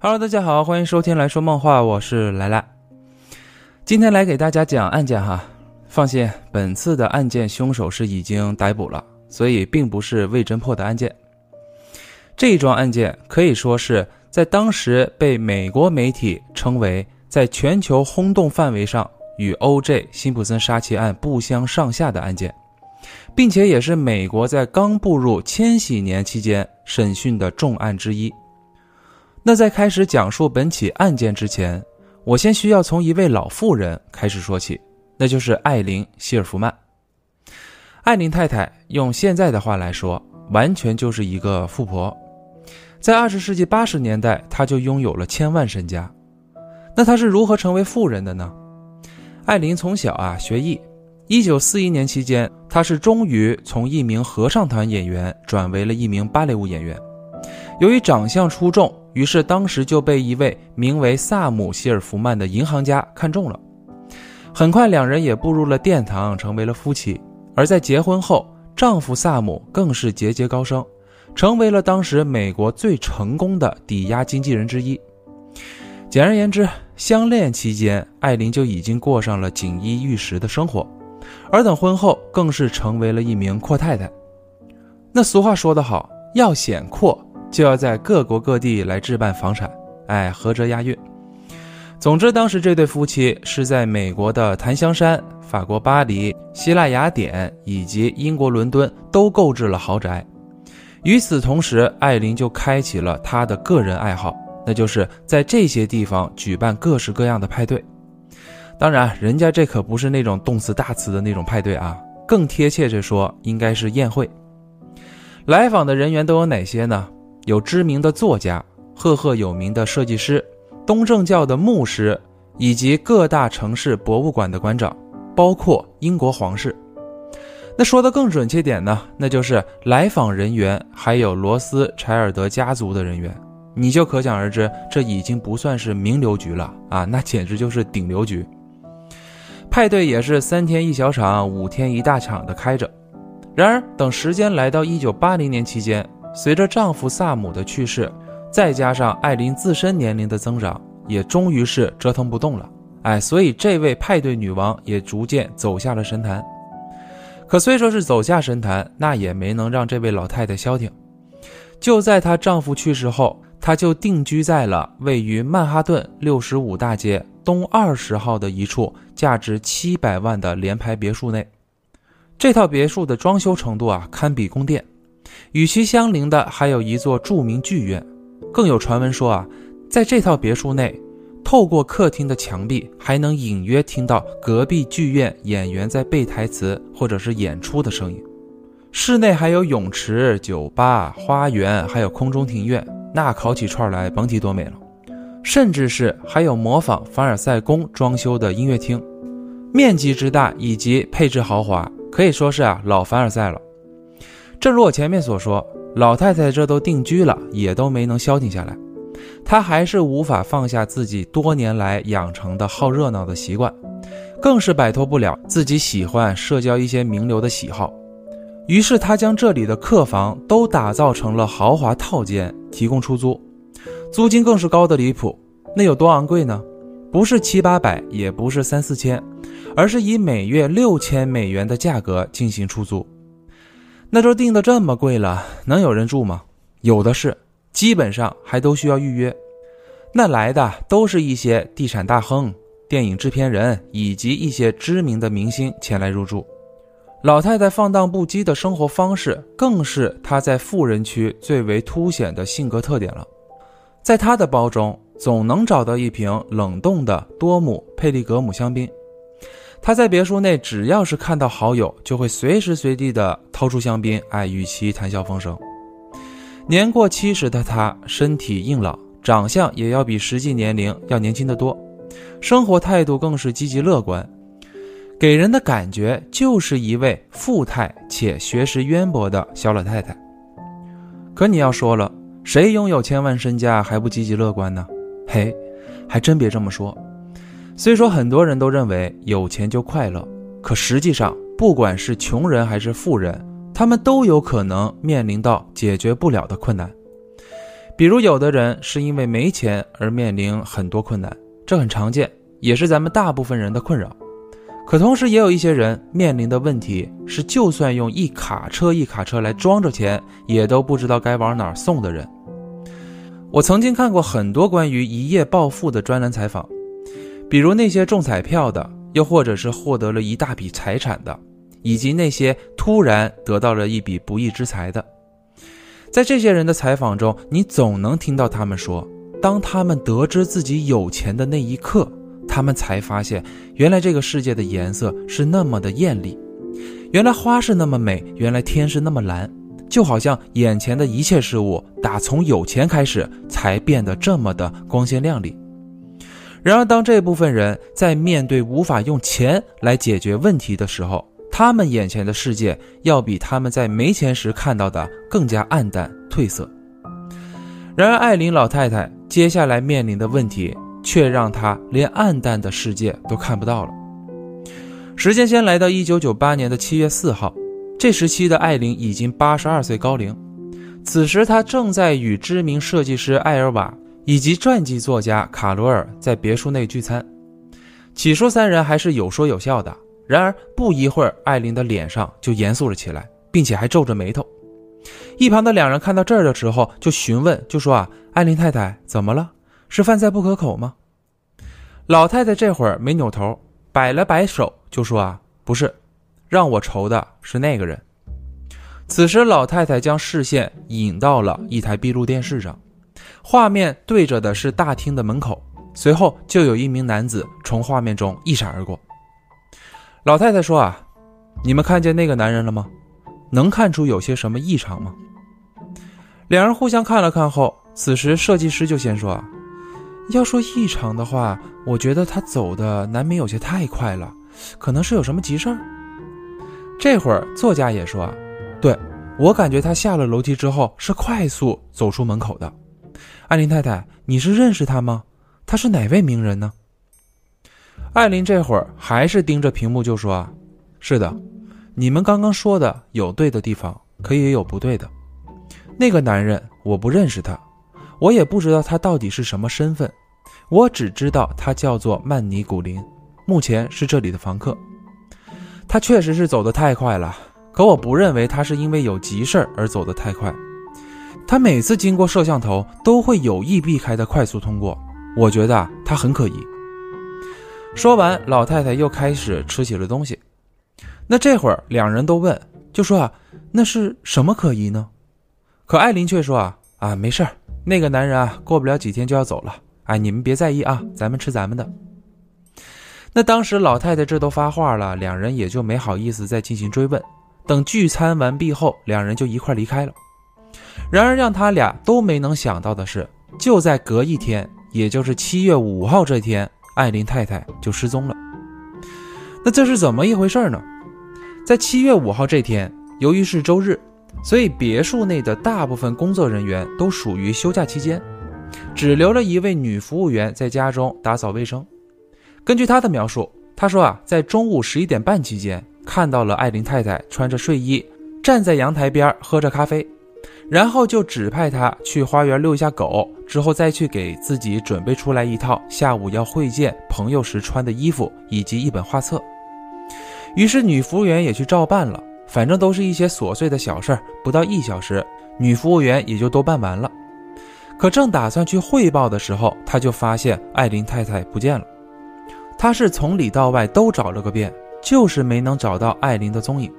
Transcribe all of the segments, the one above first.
Hello，大家好，欢迎收听来说梦话，我是来来。今天来给大家讲案件哈，放心，本次的案件凶手是已经逮捕了，所以并不是未侦破的案件。这一桩案件可以说是在当时被美国媒体称为在全球轰动范围上与 O.J. 辛普森杀妻案不相上下的案件。并且也是美国在刚步入千禧年期间审讯的重案之一。那在开始讲述本起案件之前，我先需要从一位老妇人开始说起，那就是艾琳·希尔弗曼。艾琳太太用现在的话来说，完全就是一个富婆。在二十世纪八十年代，她就拥有了千万身家。那她是如何成为富人的呢？艾琳从小啊学艺。一九四一年期间，她是终于从一名合唱团演员转为了一名芭蕾舞演员。由于长相出众，于是当时就被一位名为萨姆·希尔弗曼的银行家看中了。很快，两人也步入了殿堂，成为了夫妻。而在结婚后，丈夫萨姆更是节节高升，成为了当时美国最成功的抵押经纪人之一。简而言之，相恋期间，艾琳就已经过上了锦衣玉食的生活。而等婚后，更是成为了一名阔太太。那俗话说得好，要显阔，就要在各国各地来置办房产，哎，合辙押韵。总之，当时这对夫妻是在美国的檀香山、法国巴黎、希腊雅典以及英国伦敦都购置了豪宅。与此同时，艾琳就开启了她的个人爱好，那就是在这些地方举办各式各样的派对。当然，人家这可不是那种动词大词的那种派对啊，更贴切着说，应该是宴会。来访的人员都有哪些呢？有知名的作家、赫赫有名的设计师、东正教的牧师，以及各大城市博物馆的馆长，包括英国皇室。那说的更准确点呢，那就是来访人员还有罗斯柴尔德家族的人员，你就可想而知，这已经不算是名流局了啊，那简直就是顶流局。派对也是三天一小场，五天一大场的开着。然而，等时间来到一九八零年期间，随着丈夫萨姆的去世，再加上艾琳自身年龄的增长，也终于是折腾不动了。哎，所以这位派对女王也逐渐走下了神坛。可虽说是走下神坛，那也没能让这位老太太消停。就在她丈夫去世后，她就定居在了位于曼哈顿六十五大街。东二十号的一处价值七百万的联排别墅内，这套别墅的装修程度啊，堪比宫殿。与其相邻的还有一座著名剧院，更有传闻说啊，在这套别墅内，透过客厅的墙壁，还能隐约听到隔壁剧院演员在背台词或者是演出的声音。室内还有泳池、酒吧、花园，还有空中庭院，那烤起串来，甭提多美了。甚至是还有模仿凡尔赛宫装修的音乐厅，面积之大以及配置豪华，可以说是啊老凡尔赛了。正如我前面所说，老太太这都定居了，也都没能消停下来，她还是无法放下自己多年来养成的好热闹的习惯，更是摆脱不了自己喜欢社交一些名流的喜好。于是她将这里的客房都打造成了豪华套间，提供出租。租金更是高的离谱，那有多昂贵呢？不是七八百，也不是三四千，而是以每月六千美元的价格进行出租。那都定的这么贵了，能有人住吗？有的是，基本上还都需要预约。那来的都是一些地产大亨、电影制片人以及一些知名的明星前来入住。老太太放荡不羁的生活方式，更是她在富人区最为凸显的性格特点了。在她的包中总能找到一瓶冷冻的多姆佩利格姆香槟。他在别墅内，只要是看到好友，就会随时随地的掏出香槟，哎，与其谈笑风生。年过七十的他，身体硬朗，长相也要比实际年龄要年轻得多，生活态度更是积极乐观，给人的感觉就是一位富态且学识渊博的小老太太。可你要说了。谁拥有千万身家还不积极乐观呢？嘿，还真别这么说。虽说很多人都认为有钱就快乐，可实际上，不管是穷人还是富人，他们都有可能面临到解决不了的困难。比如，有的人是因为没钱而面临很多困难，这很常见，也是咱们大部分人的困扰。可同时，也有一些人面临的问题是，就算用一卡车一卡车来装着钱，也都不知道该往哪儿送的人。我曾经看过很多关于一夜暴富的专栏采访，比如那些中彩票的，又或者是获得了一大笔财产的，以及那些突然得到了一笔不义之财的。在这些人的采访中，你总能听到他们说，当他们得知自己有钱的那一刻。他们才发现，原来这个世界的颜色是那么的艳丽，原来花是那么美，原来天是那么蓝，就好像眼前的一切事物，打从有钱开始，才变得这么的光鲜亮丽。然而，当这部分人在面对无法用钱来解决问题的时候，他们眼前的世界要比他们在没钱时看到的更加暗淡褪色。然而，艾琳老太太接下来面临的问题。却让她连暗淡的世界都看不到了。时间先来到一九九八年的七月四号，这时期的艾琳已经八十二岁高龄。此时，她正在与知名设计师艾尔瓦以及传记作家卡罗尔在别墅内聚餐。起初，三人还是有说有笑的。然而，不一会儿，艾琳的脸上就严肃了起来，并且还皱着眉头。一旁的两人看到这儿的时候，就询问，就说：“啊，艾琳太太，怎么了？是饭菜不可口吗？”老太太这会儿没扭头，摆了摆手，就说：“啊，不是，让我愁的是那个人。”此时，老太太将视线引到了一台闭路电视上，画面对着的是大厅的门口。随后，就有一名男子从画面中一闪而过。老太太说：“啊，你们看见那个男人了吗？能看出有些什么异常吗？”两人互相看了看后，此时设计师就先说：“啊。”要说异常的话，我觉得他走的难免有些太快了，可能是有什么急事儿。这会儿作家也说：“啊，对我感觉他下了楼梯之后是快速走出门口的。”艾琳太太，你是认识他吗？他是哪位名人呢？艾琳这会儿还是盯着屏幕就说：“啊，是的，你们刚刚说的有对的地方，可也有不对的。那个男人我不认识他。”我也不知道他到底是什么身份，我只知道他叫做曼尼古林，目前是这里的房客。他确实是走得太快了，可我不认为他是因为有急事而走得太快。他每次经过摄像头都会有意避开的快速通过，我觉得他很可疑。说完，老太太又开始吃起了东西。那这会儿两人都问，就说啊，那是什么可疑呢？可艾琳却说啊啊，没事儿。那个男人啊，过不了几天就要走了。哎，你们别在意啊，咱们吃咱们的。那当时老太太这都发话了，两人也就没好意思再进行追问。等聚餐完毕后，两人就一块离开了。然而让他俩都没能想到的是，就在隔一天，也就是七月五号这天，艾琳太太就失踪了。那这是怎么一回事呢？在七月五号这天，由于是周日。所以别墅内的大部分工作人员都属于休假期间，只留了一位女服务员在家中打扫卫生。根据她的描述，她说啊，在中午十一点半期间看到了艾琳太太穿着睡衣站在阳台边喝着咖啡，然后就指派她去花园遛一下狗，之后再去给自己准备出来一套下午要会见朋友时穿的衣服以及一本画册。于是女服务员也去照办了。反正都是一些琐碎的小事儿，不到一小时，女服务员也就都办完了。可正打算去汇报的时候，他就发现艾琳太太不见了。他是从里到外都找了个遍，就是没能找到艾琳的踪影。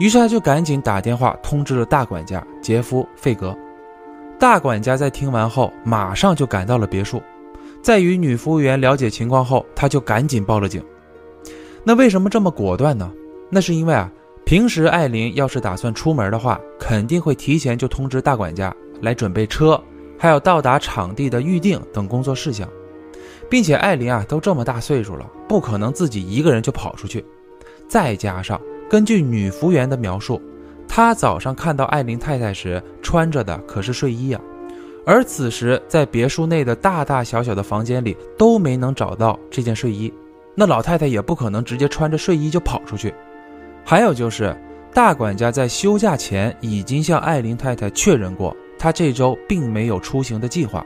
于是他就赶紧打电话通知了大管家杰夫·费格。大管家在听完后，马上就赶到了别墅，在与女服务员了解情况后，他就赶紧报了警。那为什么这么果断呢？那是因为啊。平时艾琳要是打算出门的话，肯定会提前就通知大管家来准备车，还有到达场地的预定等工作事项，并且艾琳啊都这么大岁数了，不可能自己一个人就跑出去。再加上根据女服务员的描述，她早上看到艾琳太太时穿着的可是睡衣啊，而此时在别墅内的大大小小的房间里都没能找到这件睡衣，那老太太也不可能直接穿着睡衣就跑出去。还有就是，大管家在休假前已经向艾琳太太确认过，他这周并没有出行的计划，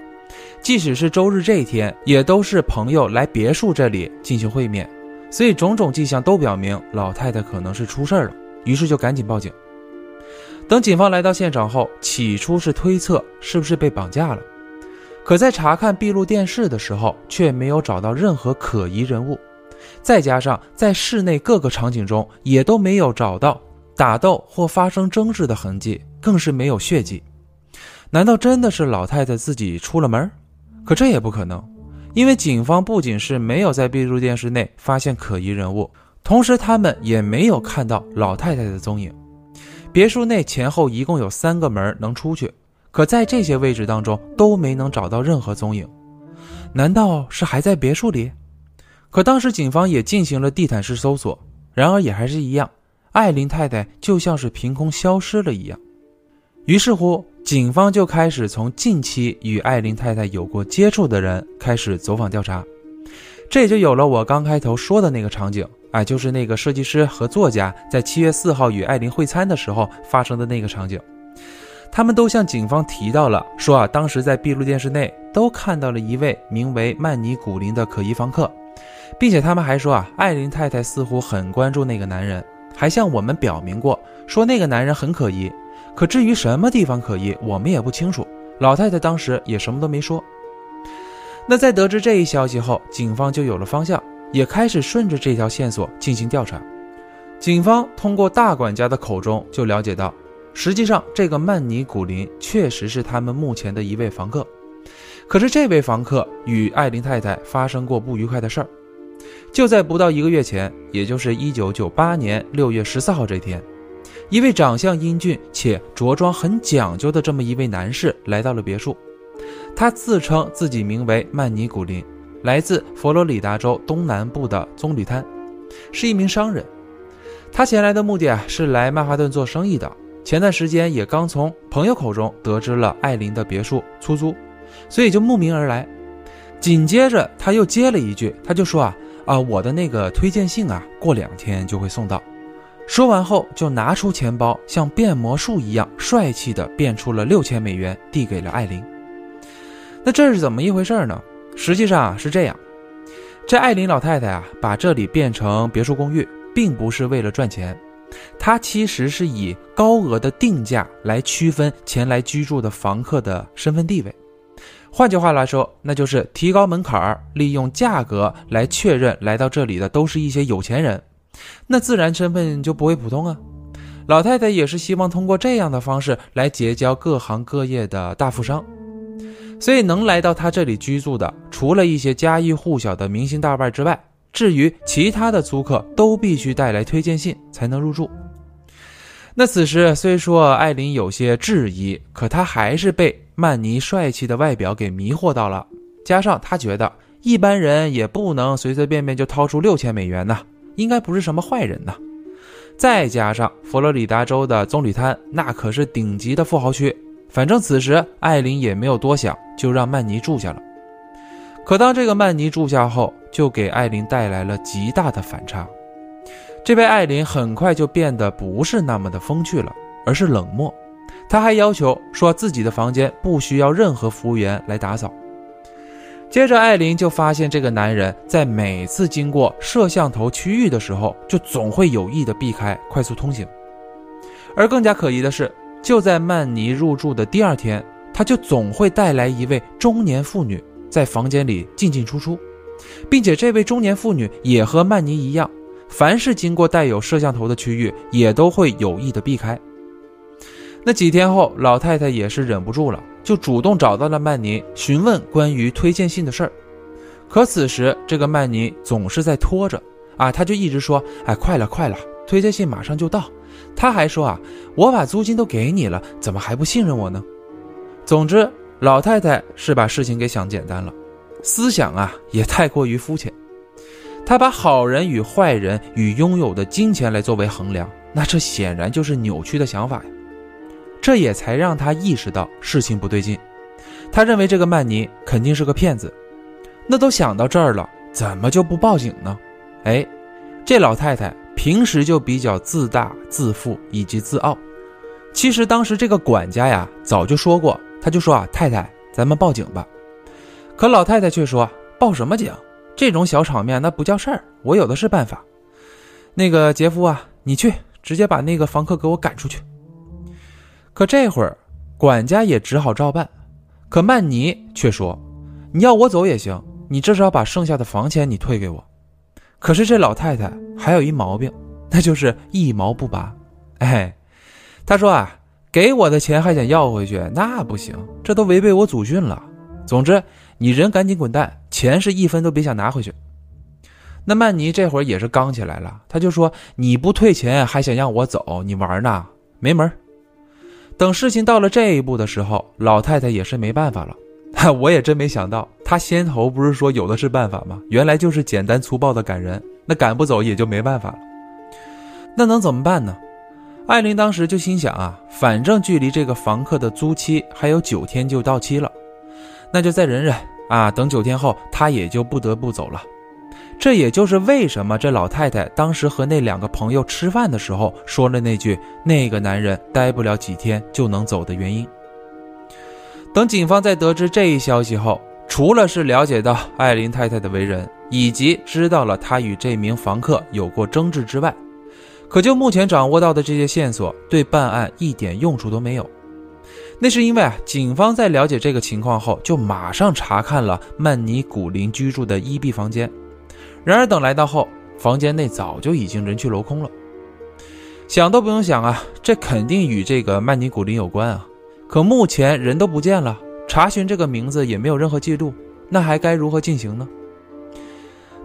即使是周日这一天，也都是朋友来别墅这里进行会面，所以种种迹象都表明老太太可能是出事了，于是就赶紧报警。等警方来到现场后，起初是推测是不是被绑架了，可在查看闭路电视的时候，却没有找到任何可疑人物，再加上在室内各个场景中也都没有找到打斗或发生争执的痕迹，更是没有血迹。难道真的是老太太自己出了门？可这也不可能，因为警方不仅是没有在闭路电视内发现可疑人物，同时他们也没有看到老太太的踪影。别墅内前后一共有三个门能出去，可在这些位置当中都没能找到任何踪影。难道是还在别墅里？可当时警方也进行了地毯式搜索，然而也还是一样，艾琳太太就像是凭空消失了一样。于是乎，警方就开始从近期与艾琳太太有过接触的人开始走访调查，这也就有了我刚开头说的那个场景。哎，就是那个设计师和作家在七月四号与艾琳会餐的时候发生的那个场景，他们都向警方提到了，说啊，当时在闭路电视内都看到了一位名为曼尼古林的可疑房客，并且他们还说啊，艾琳太太似乎很关注那个男人，还向我们表明过，说那个男人很可疑。可至于什么地方可疑，我们也不清楚。老太太当时也什么都没说。那在得知这一消息后，警方就有了方向。也开始顺着这条线索进行调查。警方通过大管家的口中就了解到，实际上这个曼尼古林确实是他们目前的一位房客。可是这位房客与艾琳太太发生过不愉快的事儿。就在不到一个月前，也就是一九九八年六月十四号这天，一位长相英俊且着装很讲究的这么一位男士来到了别墅。他自称自己名为曼尼古林。来自佛罗里达州东南部的棕榈滩，是一名商人。他前来的目的啊是来曼哈顿做生意的。前段时间也刚从朋友口中得知了艾琳的别墅出租，所以就慕名而来。紧接着他又接了一句，他就说啊啊，我的那个推荐信啊，过两天就会送到。说完后就拿出钱包，像变魔术一样帅气的变出了六千美元，递给了艾琳。那这是怎么一回事呢？实际上啊是这样，这艾琳老太太啊把这里变成别墅公寓，并不是为了赚钱，她其实是以高额的定价来区分前来居住的房客的身份地位。换句话来说，那就是提高门槛儿，利用价格来确认来到这里的都是一些有钱人，那自然身份就不会普通啊。老太太也是希望通过这样的方式来结交各行各业的大富商。所以能来到他这里居住的，除了一些家喻户晓的明星大腕之外，至于其他的租客，都必须带来推荐信才能入住。那此时虽说艾琳有些质疑，可她还是被曼尼帅气的外表给迷惑到了。加上她觉得一般人也不能随随便便就掏出六千美元呢，应该不是什么坏人呢。再加上佛罗里达州的棕榈滩，那可是顶级的富豪区。反正此时艾琳也没有多想，就让曼尼住下了。可当这个曼尼住下后，就给艾琳带来了极大的反差。这位艾琳很快就变得不是那么的风趣了，而是冷漠。她还要求说自己的房间不需要任何服务员来打扫。接着，艾琳就发现这个男人在每次经过摄像头区域的时候，就总会有意的避开，快速通行。而更加可疑的是。就在曼尼入住的第二天，他就总会带来一位中年妇女在房间里进进出出，并且这位中年妇女也和曼尼一样，凡是经过带有摄像头的区域，也都会有意的避开。那几天后，老太太也是忍不住了，就主动找到了曼尼，询问关于推荐信的事儿。可此时这个曼尼总是在拖着，啊，他就一直说，哎，快了，快了，推荐信马上就到。他还说啊，我把租金都给你了，怎么还不信任我呢？总之，老太太是把事情给想简单了，思想啊也太过于肤浅。她把好人与坏人与拥有的金钱来作为衡量，那这显然就是扭曲的想法呀。这也才让他意识到事情不对劲。他认为这个曼尼肯定是个骗子。那都想到这儿了，怎么就不报警呢？哎，这老太太。平时就比较自大、自负以及自傲。其实当时这个管家呀，早就说过，他就说啊，太太，咱们报警吧。可老太太却说，报什么警？这种小场面那不叫事儿，我有的是办法。那个杰夫啊，你去直接把那个房客给我赶出去。可这会儿，管家也只好照办。可曼尼却说，你要我走也行，你至少把剩下的房钱你退给我。可是这老太太还有一毛病，那就是一毛不拔。哎，她说啊。给我的钱还想要回去，那不行，这都违背我祖训了。总之，你人赶紧滚蛋，钱是一分都别想拿回去。那曼尼这会儿也是刚起来了，他就说：“你不退钱还想让我走，你玩呢？没门！”等事情到了这一步的时候，老太太也是没办法了。哈我也真没想到，她先头不是说有的是办法吗？原来就是简单粗暴的赶人，那赶不走也就没办法了。那能怎么办呢？艾琳当时就心想啊，反正距离这个房客的租期还有九天就到期了，那就再忍忍啊，等九天后他也就不得不走了。这也就是为什么这老太太当时和那两个朋友吃饭的时候说了那句“那个男人待不了几天就能走”的原因。等警方在得知这一消息后，除了是了解到艾琳太太的为人，以及知道了她与这名房客有过争执之外，可就目前掌握到的这些线索，对办案一点用处都没有。那是因为啊，警方在了解这个情况后，就马上查看了曼尼古林居住的一 B 房间。然而等来到后，房间内早就已经人去楼空了。想都不用想啊，这肯定与这个曼尼古林有关啊。可目前人都不见了，查询这个名字也没有任何记录，那还该如何进行呢？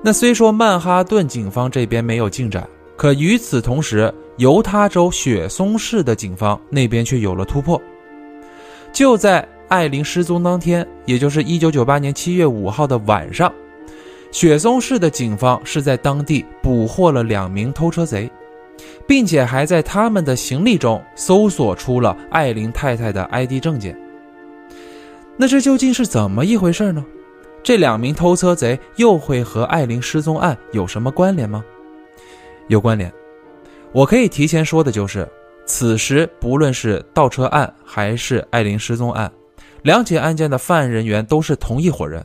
那虽说曼哈顿警方这边没有进展。可与此同时，犹他州雪松市的警方那边却有了突破。就在艾琳失踪当天，也就是一九九八年七月五号的晚上，雪松市的警方是在当地捕获了两名偷车贼，并且还在他们的行李中搜索出了艾琳太太的 ID 证件。那这究竟是怎么一回事呢？这两名偷车贼又会和艾琳失踪案有什么关联吗？有关联，我可以提前说的就是，此时不论是盗车案还是艾琳失踪案，两起案件的犯案人员都是同一伙人。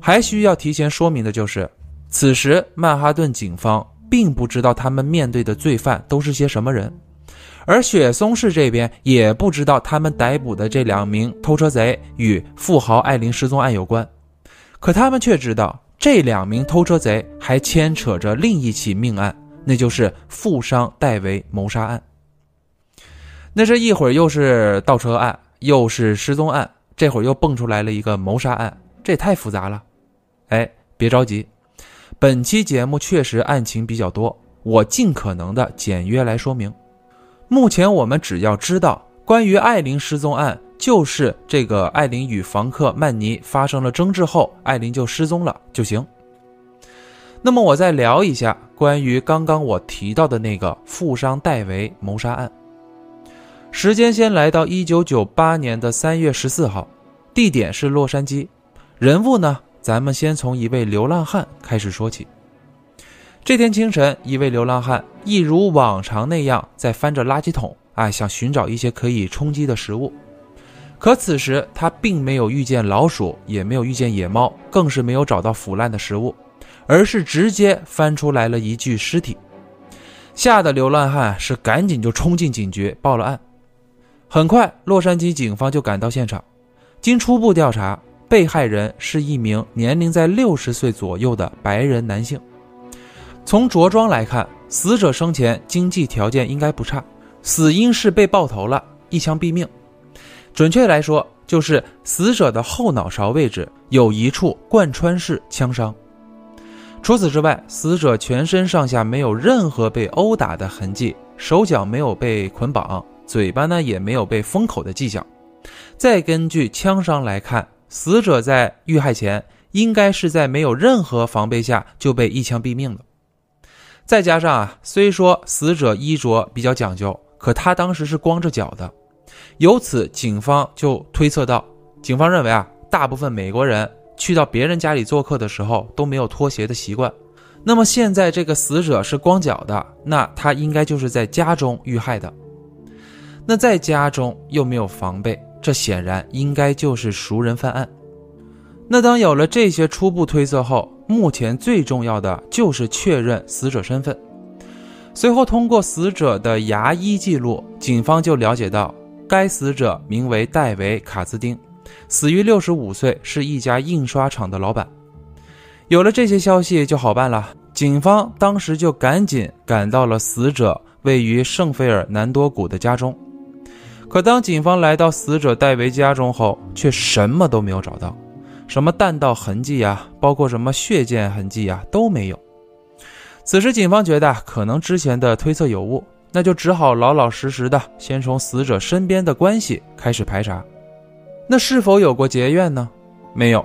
还需要提前说明的就是，此时曼哈顿警方并不知道他们面对的罪犯都是些什么人，而雪松市这边也不知道他们逮捕的这两名偷车贼与富豪艾琳失踪案有关，可他们却知道这两名偷车贼还牵扯着另一起命案。那就是富商戴维谋杀案。那这一会儿又是盗车案，又是失踪案，这会儿又蹦出来了一个谋杀案，这也太复杂了。哎，别着急，本期节目确实案情比较多，我尽可能的简约来说明。目前我们只要知道关于艾琳失踪案，就是这个艾琳与房客曼尼发生了争执后，艾琳就失踪了就行。那么我再聊一下关于刚刚我提到的那个富商戴维谋杀案。时间先来到一九九八年的三月十四号，地点是洛杉矶，人物呢，咱们先从一位流浪汉开始说起。这天清晨，一位流浪汉一如往常那样在翻着垃圾桶，哎，想寻找一些可以充饥的食物。可此时他并没有遇见老鼠，也没有遇见野猫，更是没有找到腐烂的食物。而是直接翻出来了一具尸体，吓得流浪汉是赶紧就冲进警局报了案。很快，洛杉矶警方就赶到现场。经初步调查，被害人是一名年龄在六十岁左右的白人男性。从着装来看，死者生前经济条件应该不差，死因是被爆头了，一枪毙命。准确来说，就是死者的后脑勺位置有一处贯穿式枪伤。除此之外，死者全身上下没有任何被殴打的痕迹，手脚没有被捆绑，嘴巴呢也没有被封口的迹象。再根据枪伤来看，死者在遇害前应该是在没有任何防备下就被一枪毙命的。再加上啊，虽说死者衣着比较讲究，可他当时是光着脚的，由此警方就推测到，警方认为啊，大部分美国人。去到别人家里做客的时候都没有脱鞋的习惯，那么现在这个死者是光脚的，那他应该就是在家中遇害的。那在家中又没有防备，这显然应该就是熟人犯案。那当有了这些初步推测后，目前最重要的就是确认死者身份。随后，通过死者的牙医记录，警方就了解到该死者名为戴维·卡斯丁，死于六十五岁，是一家印刷厂的老板。有了这些消息就好办了，警方当时就赶紧赶到了死者位于圣菲尔南多谷的家中。可当警方来到死者戴维家中后，却什么都没有找到。什么弹道痕迹啊，包括什么血溅痕迹啊，都没有。此时，警方觉得可能之前的推测有误，那就只好老老实实的先从死者身边的关系开始排查。那是否有过结怨呢？没有。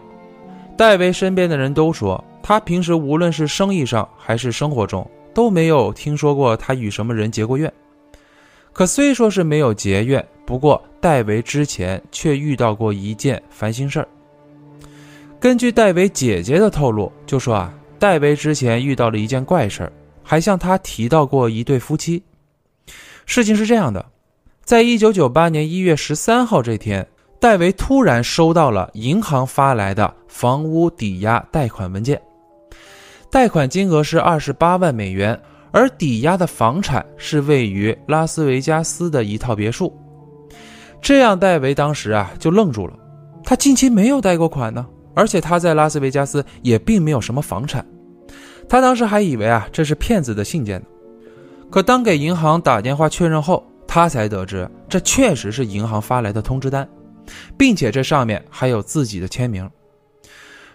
戴维身边的人都说，他平时无论是生意上还是生活中，都没有听说过他与什么人结过怨。可虽说是没有结怨，不过戴维之前却遇到过一件烦心事儿。根据戴维姐姐的透露，就说啊，戴维之前遇到了一件怪事儿，还向他提到过一对夫妻。事情是这样的，在一九九八年一月十三号这天，戴维突然收到了银行发来的房屋抵押贷款文件，贷款金额是二十八万美元，而抵押的房产是位于拉斯维加斯的一套别墅。这样，戴维当时啊就愣住了，他近期没有贷过款呢。而且他在拉斯维加斯也并没有什么房产，他当时还以为啊这是骗子的信件呢。可当给银行打电话确认后，他才得知这确实是银行发来的通知单，并且这上面还有自己的签名。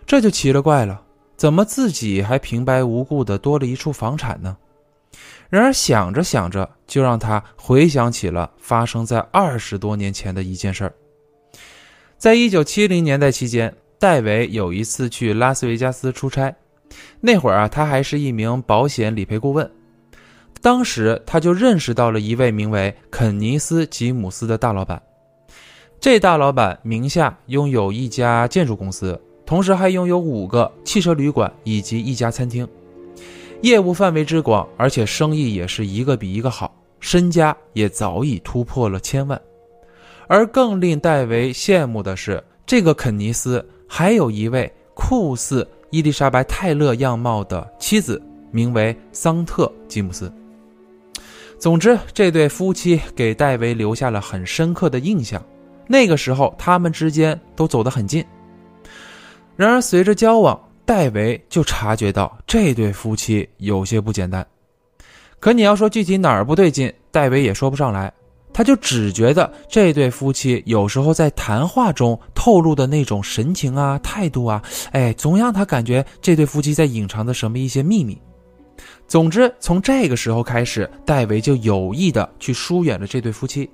这就奇了怪了，怎么自己还平白无故的多了一处房产呢？然而想着想着，就让他回想起了发生在二十多年前的一件事儿。在一九七零年代期间。戴维有一次去拉斯维加斯出差，那会儿啊，他还是一名保险理赔顾问。当时他就认识到了一位名为肯尼斯·吉姆斯的大老板。这大老板名下拥有一家建筑公司，同时还拥有五个汽车旅馆以及一家餐厅，业务范围之广，而且生意也是一个比一个好，身家也早已突破了千万。而更令戴维羡慕的是，这个肯尼斯。还有一位酷似伊丽莎白·泰勒样貌的妻子，名为桑特·吉姆斯。总之，这对夫妻给戴维留下了很深刻的印象。那个时候，他们之间都走得很近。然而，随着交往，戴维就察觉到这对夫妻有些不简单。可你要说具体哪儿不对劲，戴维也说不上来。他就只觉得这对夫妻有时候在谈话中透露的那种神情啊、态度啊，哎，总让他感觉这对夫妻在隐藏着什么一些秘密。总之，从这个时候开始，戴维就有意的去疏远了这对夫妻。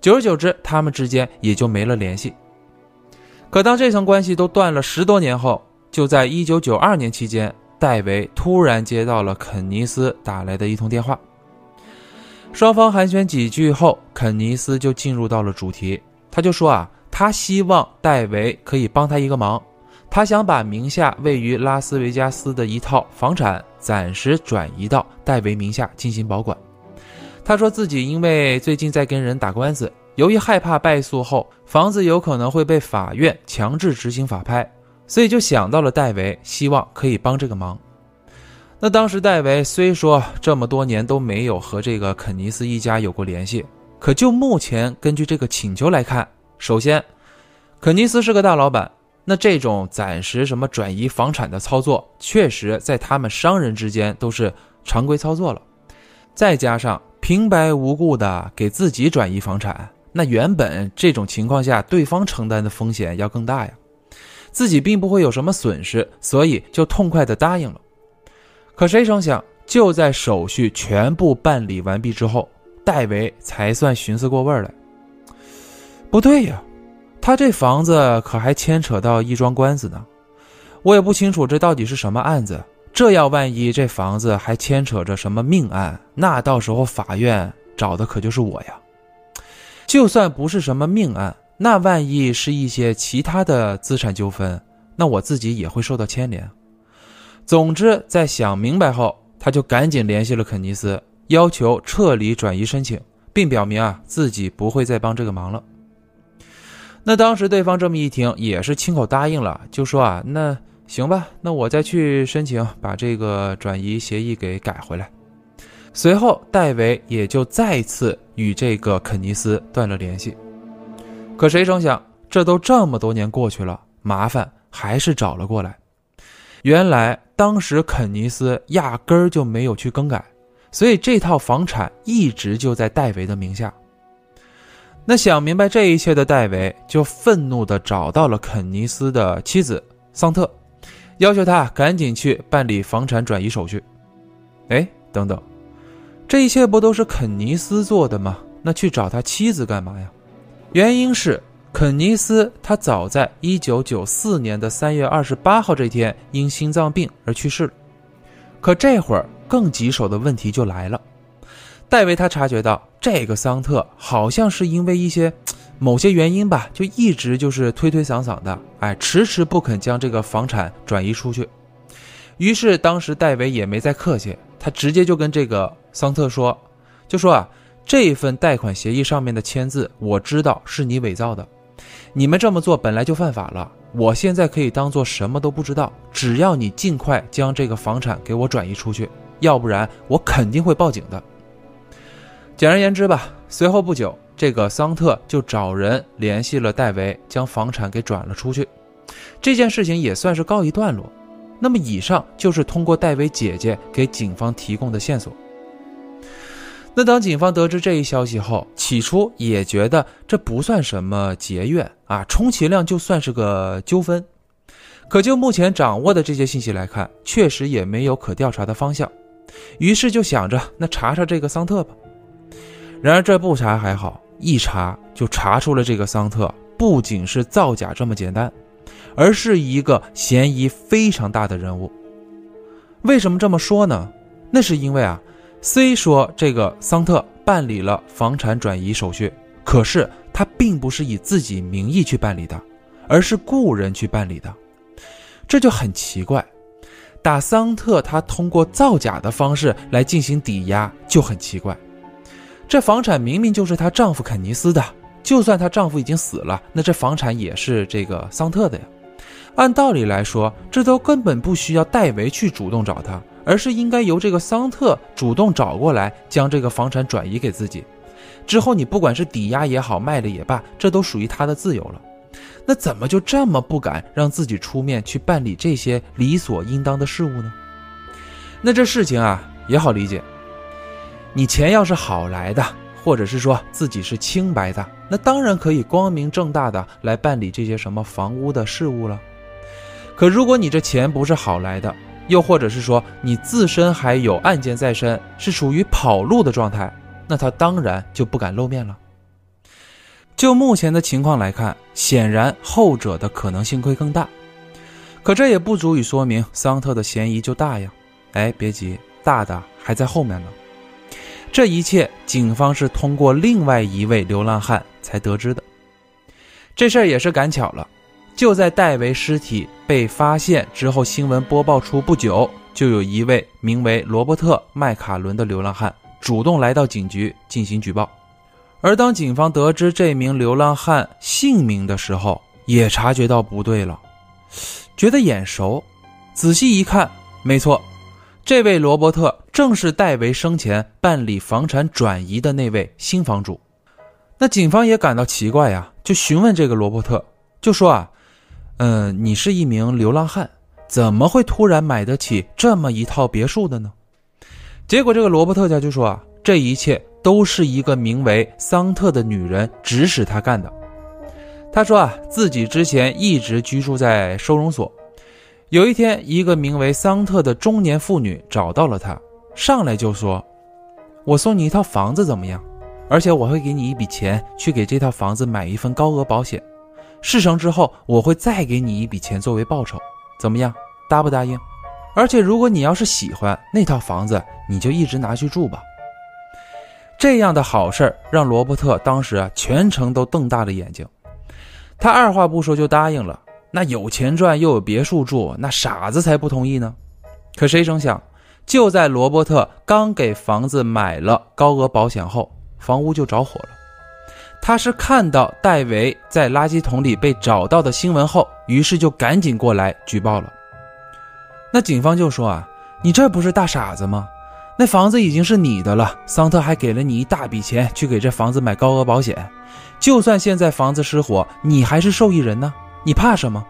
久而久之，他们之间也就没了联系。可当这层关系都断了十多年后，就在一九九二年期间，戴维突然接到了肯尼斯打来的一通电话。双方寒暄几句后，肯尼斯就进入到了主题。他就说啊，他希望戴维可以帮他一个忙，他想把名下位于拉斯维加斯的一套房产暂时转移到戴维名下进行保管。他说自己因为最近在跟人打官司，由于害怕败诉后房子有可能会被法院强制执行法拍，所以就想到了戴维，希望可以帮这个忙。那当时戴维虽说这么多年都没有和这个肯尼斯一家有过联系，可就目前根据这个请求来看，首先，肯尼斯是个大老板，那这种暂时什么转移房产的操作，确实在他们商人之间都是常规操作了。再加上平白无故的给自己转移房产，那原本这种情况下对方承担的风险要更大呀，自己并不会有什么损失，所以就痛快的答应了。可谁成想，就在手续全部办理完毕之后，戴维才算寻思过味儿来。不对呀，他这房子可还牵扯到一桩官司呢。我也不清楚这到底是什么案子。这要万一这房子还牵扯着什么命案，那到时候法院找的可就是我呀。就算不是什么命案，那万一是一些其他的资产纠纷，那我自己也会受到牵连。总之，在想明白后，他就赶紧联系了肯尼斯，要求撤离转移申请，并表明啊自己不会再帮这个忙了。那当时对方这么一听，也是亲口答应了，就说啊，那行吧，那我再去申请把这个转移协议给改回来。随后，戴维也就再次与这个肯尼斯断了联系。可谁成想，这都这么多年过去了，麻烦还是找了过来。原来当时肯尼斯压根儿就没有去更改，所以这套房产一直就在戴维的名下。那想明白这一切的戴维就愤怒地找到了肯尼斯的妻子桑特，要求他赶紧去办理房产转移手续。哎，等等。这一切不都是肯尼斯做的吗？那去找他妻子干嘛呀？原因是肯尼斯他早在一九九四年的三月二十八号这天因心脏病而去世了。可这会儿更棘手的问题就来了，戴维他察觉到这个桑特好像是因为一些某些原因吧，就一直就是推推搡搡的，哎，迟迟不肯将这个房产转移出去。于是当时戴维也没再客气。他直接就跟这个桑特说，就说啊，这份贷款协议上面的签字，我知道是你伪造的，你们这么做本来就犯法了。我现在可以当做什么都不知道，只要你尽快将这个房产给我转移出去，要不然我肯定会报警的。简而言之吧，随后不久，这个桑特就找人联系了戴维，将房产给转了出去，这件事情也算是告一段落。那么，以上就是通过戴维姐姐给警方提供的线索。那当警方得知这一消息后，起初也觉得这不算什么结怨啊，充其量就算是个纠纷。可就目前掌握的这些信息来看，确实也没有可调查的方向。于是就想着，那查查这个桑特吧。然而这不查还好，一查就查出了这个桑特不仅是造假这么简单。而是一个嫌疑非常大的人物。为什么这么说呢？那是因为啊，虽说这个桑特办理了房产转移手续，可是他并不是以自己名义去办理的，而是雇人去办理的，这就很奇怪。打桑特他通过造假的方式来进行抵押，就很奇怪。这房产明明就是她丈夫肯尼斯的，就算她丈夫已经死了，那这房产也是这个桑特的呀。按道理来说，这都根本不需要戴维去主动找他，而是应该由这个桑特主动找过来，将这个房产转移给自己。之后你不管是抵押也好，卖了也罢，这都属于他的自由了。那怎么就这么不敢让自己出面去办理这些理所应当的事物呢？那这事情啊也好理解，你钱要是好来的，或者是说自己是清白的，那当然可以光明正大的来办理这些什么房屋的事务了。可如果你这钱不是好来的，又或者是说你自身还有案件在身，是属于跑路的状态，那他当然就不敢露面了。就目前的情况来看，显然后者的可能性会更大。可这也不足以说明桑特的嫌疑就大呀。哎，别急，大的还在后面呢。这一切，警方是通过另外一位流浪汉才得知的。这事儿也是赶巧了。就在戴维尸体被发现之后，新闻播报出不久，就有一位名为罗伯特·麦卡伦的流浪汉主动来到警局进行举报。而当警方得知这名流浪汉姓名的时候，也察觉到不对了，觉得眼熟。仔细一看，没错，这位罗伯特正是戴维生前办理房产转移的那位新房主。那警方也感到奇怪呀，就询问这个罗伯特，就说啊。嗯，你是一名流浪汉，怎么会突然买得起这么一套别墅的呢？结果这个罗伯特家就说啊，这一切都是一个名为桑特的女人指使他干的。他说啊，自己之前一直居住在收容所，有一天，一个名为桑特的中年妇女找到了他，上来就说：“我送你一套房子怎么样？而且我会给你一笔钱去给这套房子买一份高额保险。”事成之后，我会再给你一笔钱作为报酬，怎么样？答不答应？而且如果你要是喜欢那套房子，你就一直拿去住吧。这样的好事让罗伯特当时啊全程都瞪大了眼睛，他二话不说就答应了。那有钱赚又有别墅住，那傻子才不同意呢。可谁成想，就在罗伯特刚给房子买了高额保险后，房屋就着火了。他是看到戴维在垃圾桶里被找到的新闻后，于是就赶紧过来举报了。那警方就说啊，你这不是大傻子吗？那房子已经是你的了，桑特还给了你一大笔钱去给这房子买高额保险，就算现在房子失火，你还是受益人呢，你怕什么？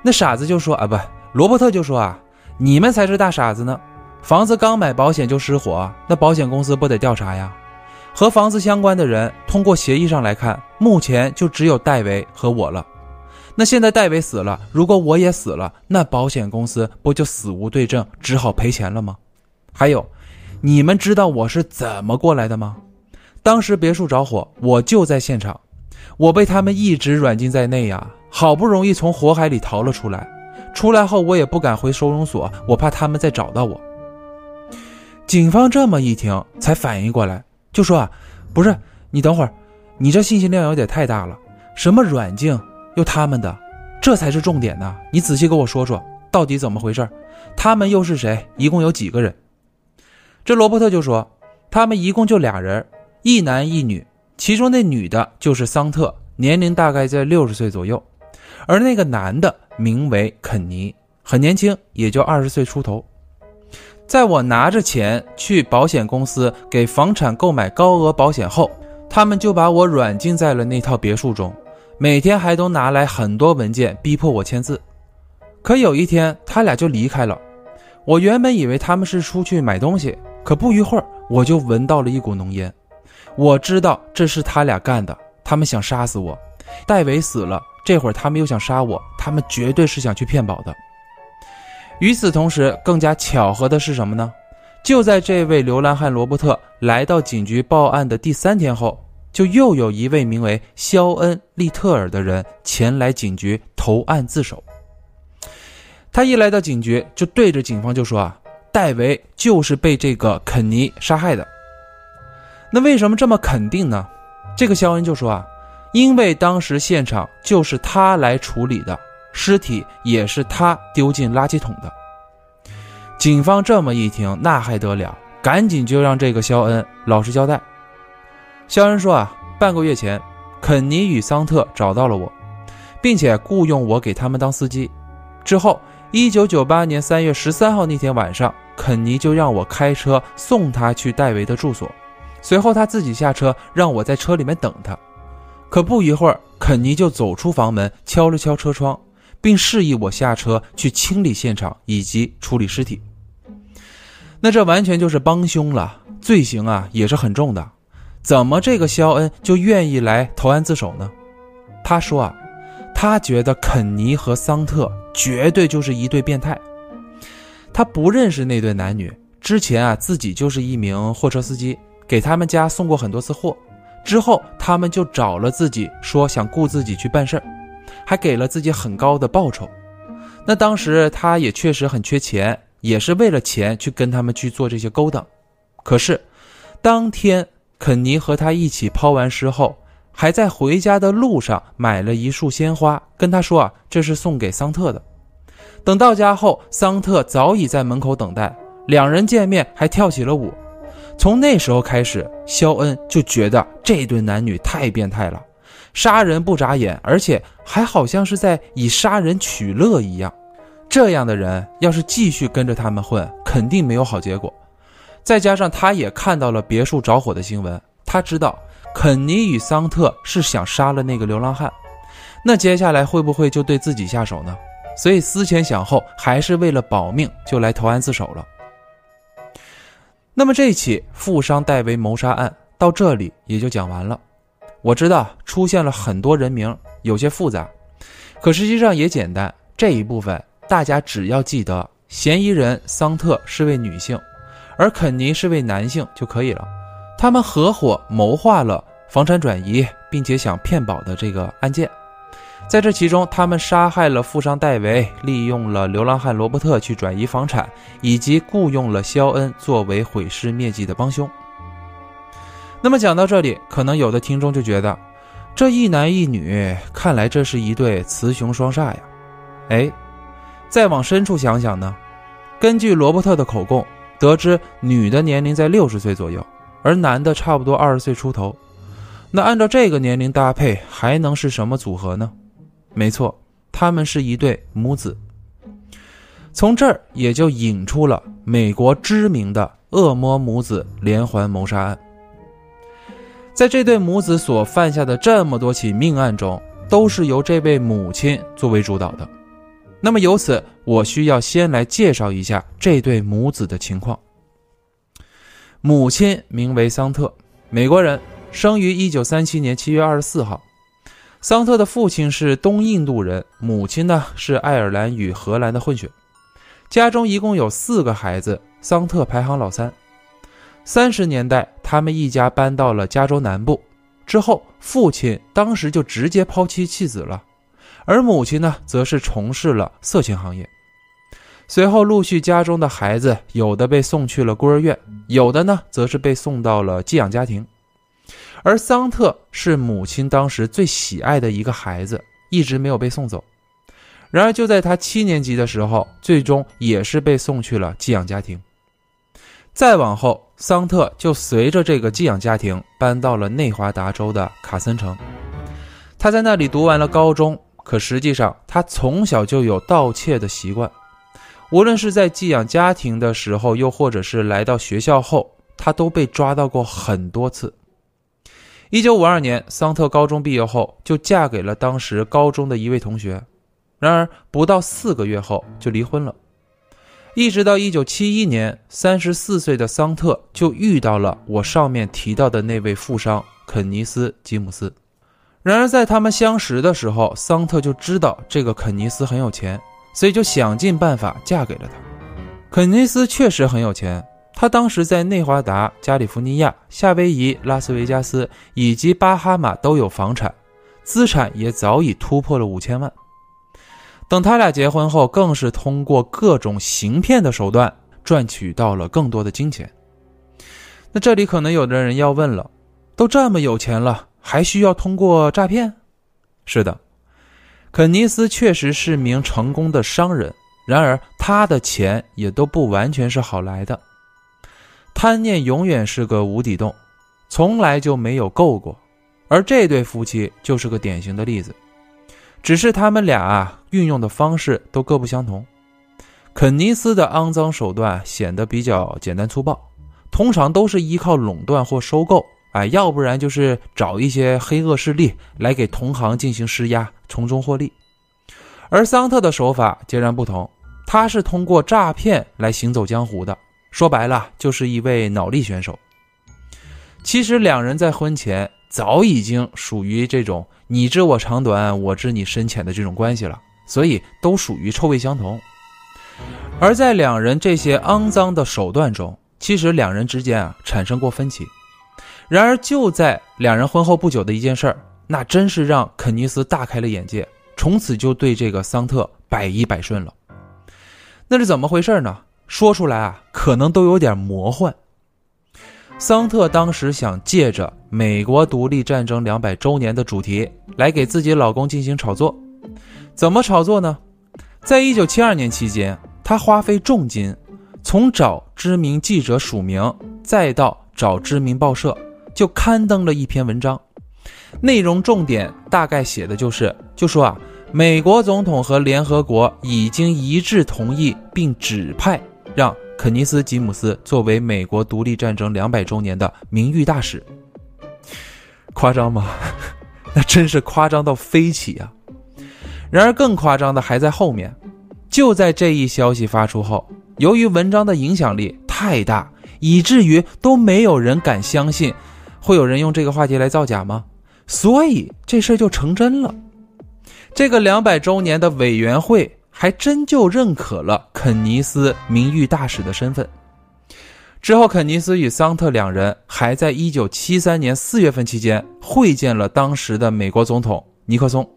那傻子就说啊，不，罗伯特就说啊，你们才是大傻子呢，房子刚买保险就失火，那保险公司不得调查呀？和房子相关的人，通过协议上来看，目前就只有戴维和我了。那现在戴维死了，如果我也死了，那保险公司不就死无对证，只好赔钱了吗？还有，你们知道我是怎么过来的吗？当时别墅着火，我就在现场，我被他们一直软禁在内呀，好不容易从火海里逃了出来。出来后我也不敢回收容所，我怕他们再找到我。警方这么一听，才反应过来。就说啊，不是你等会儿，你这信息量有点太大了。什么软禁又他们的，这才是重点呢。你仔细跟我说说，到底怎么回事？他们又是谁？一共有几个人？这罗伯特就说，他们一共就俩人，一男一女，其中那女的就是桑特，年龄大概在六十岁左右，而那个男的名为肯尼，很年轻，也就二十岁出头。在我拿着钱去保险公司给房产购买高额保险后，他们就把我软禁在了那套别墅中，每天还都拿来很多文件逼迫我签字。可有一天，他俩就离开了。我原本以为他们是出去买东西，可不一会儿我就闻到了一股浓烟。我知道这是他俩干的，他们想杀死我。戴维死了，这会儿他们又想杀我，他们绝对是想去骗保的。与此同时，更加巧合的是什么呢？就在这位流浪汉罗伯特来到警局报案的第三天后，就又有一位名为肖恩·利特尔的人前来警局投案自首。他一来到警局，就对着警方就说：“啊，戴维就是被这个肯尼杀害的。”那为什么这么肯定呢？这个肖恩就说：“啊，因为当时现场就是他来处理的。”尸体也是他丢进垃圾桶的。警方这么一听，那还得了？赶紧就让这个肖恩老实交代。肖恩说：“啊，半个月前，肯尼与桑特找到了我，并且雇佣我给他们当司机。之后，一九九八年三月十三号那天晚上，肯尼就让我开车送他去戴维的住所。随后，他自己下车，让我在车里面等他。可不一会儿，肯尼就走出房门，敲了敲车窗。”并示意我下车去清理现场以及处理尸体。那这完全就是帮凶了，罪行啊也是很重的。怎么这个肖恩就愿意来投案自首呢？他说啊，他觉得肯尼和桑特绝对就是一对变态。他不认识那对男女，之前啊自己就是一名货车司机，给他们家送过很多次货。之后他们就找了自己，说想雇自己去办事儿。还给了自己很高的报酬，那当时他也确实很缺钱，也是为了钱去跟他们去做这些勾当。可是，当天肯尼和他一起抛完尸后，还在回家的路上买了一束鲜花，跟他说啊，这是送给桑特的。等到家后，桑特早已在门口等待，两人见面还跳起了舞。从那时候开始，肖恩就觉得这对男女太变态了。杀人不眨眼，而且还好像是在以杀人取乐一样。这样的人要是继续跟着他们混，肯定没有好结果。再加上他也看到了别墅着火的新闻，他知道肯尼与桑特是想杀了那个流浪汉，那接下来会不会就对自己下手呢？所以思前想后，还是为了保命，就来投案自首了。那么这起富商戴维谋杀案到这里也就讲完了。我知道出现了很多人名，有些复杂，可实际上也简单。这一部分大家只要记得，嫌疑人桑特是位女性，而肯尼是位男性就可以了。他们合伙谋划了房产转移，并且想骗保的这个案件。在这其中，他们杀害了富商戴维，利用了流浪汉罗伯特去转移房产，以及雇佣了肖恩作为毁尸灭迹的帮凶。那么讲到这里，可能有的听众就觉得，这一男一女，看来这是一对雌雄双煞呀。哎，再往深处想想呢，根据罗伯特的口供，得知女的年龄在六十岁左右，而男的差不多二十岁出头。那按照这个年龄搭配，还能是什么组合呢？没错，他们是一对母子。从这儿也就引出了美国知名的恶魔母子连环谋杀案。在这对母子所犯下的这么多起命案中，都是由这位母亲作为主导的。那么由此，我需要先来介绍一下这对母子的情况。母亲名为桑特，美国人，生于一九三七年七月二十四号。桑特的父亲是东印度人，母亲呢是爱尔兰与荷兰的混血。家中一共有四个孩子，桑特排行老三。三十年代，他们一家搬到了加州南部。之后，父亲当时就直接抛妻弃子了，而母亲呢，则是从事了色情行业。随后，陆续家中的孩子有的被送去了孤儿院，有的呢，则是被送到了寄养家庭。而桑特是母亲当时最喜爱的一个孩子，一直没有被送走。然而，就在他七年级的时候，最终也是被送去了寄养家庭。再往后，桑特就随着这个寄养家庭搬到了内华达州的卡森城。他在那里读完了高中，可实际上他从小就有盗窃的习惯。无论是在寄养家庭的时候，又或者是来到学校后，他都被抓到过很多次。一九五二年，桑特高中毕业后，就嫁给了当时高中的一位同学。然而，不到四个月后就离婚了。一直到一九七一年，三十四岁的桑特就遇到了我上面提到的那位富商肯尼斯·吉姆斯。然而，在他们相识的时候，桑特就知道这个肯尼斯很有钱，所以就想尽办法嫁给了他。肯尼斯确实很有钱，他当时在内华达、加利福尼亚、夏威夷、拉斯维加斯以及巴哈马都有房产，资产也早已突破了五千万。等他俩结婚后，更是通过各种行骗的手段赚取到了更多的金钱。那这里可能有的人要问了：都这么有钱了，还需要通过诈骗？是的，肯尼斯确实是名成功的商人，然而他的钱也都不完全是好来的。贪念永远是个无底洞，从来就没有够过，而这对夫妻就是个典型的例子。只是他们俩啊，运用的方式都各不相同。肯尼斯的肮脏手段显得比较简单粗暴，通常都是依靠垄断或收购，哎，要不然就是找一些黑恶势力来给同行进行施压，从中获利。而桑特的手法截然不同，他是通过诈骗来行走江湖的，说白了就是一位脑力选手。其实两人在婚前早已经属于这种。你知我长短，我知你深浅的这种关系了，所以都属于臭味相同。而在两人这些肮脏的手段中，其实两人之间啊产生过分歧。然而就在两人婚后不久的一件事儿，那真是让肯尼斯大开了眼界，从此就对这个桑特百依百顺了。那是怎么回事呢？说出来啊，可能都有点魔幻。桑特当时想借着美国独立战争两百周年的主题来给自己老公进行炒作，怎么炒作呢？在一九七二年期间，他花费重金，从找知名记者署名，再到找知名报社，就刊登了一篇文章，内容重点大概写的就是，就说啊，美国总统和联合国已经一致同意并指派让。肯尼斯·吉姆斯作为美国独立战争两百周年的名誉大使，夸张吗？那真是夸张到飞起啊！然而更夸张的还在后面。就在这一消息发出后，由于文章的影响力太大，以至于都没有人敢相信会有人用这个话题来造假吗？所以这事就成真了。这个两百周年的委员会。还真就认可了肯尼斯名誉大使的身份。之后，肯尼斯与桑特两人还在1973年4月份期间会见了当时的美国总统尼克松，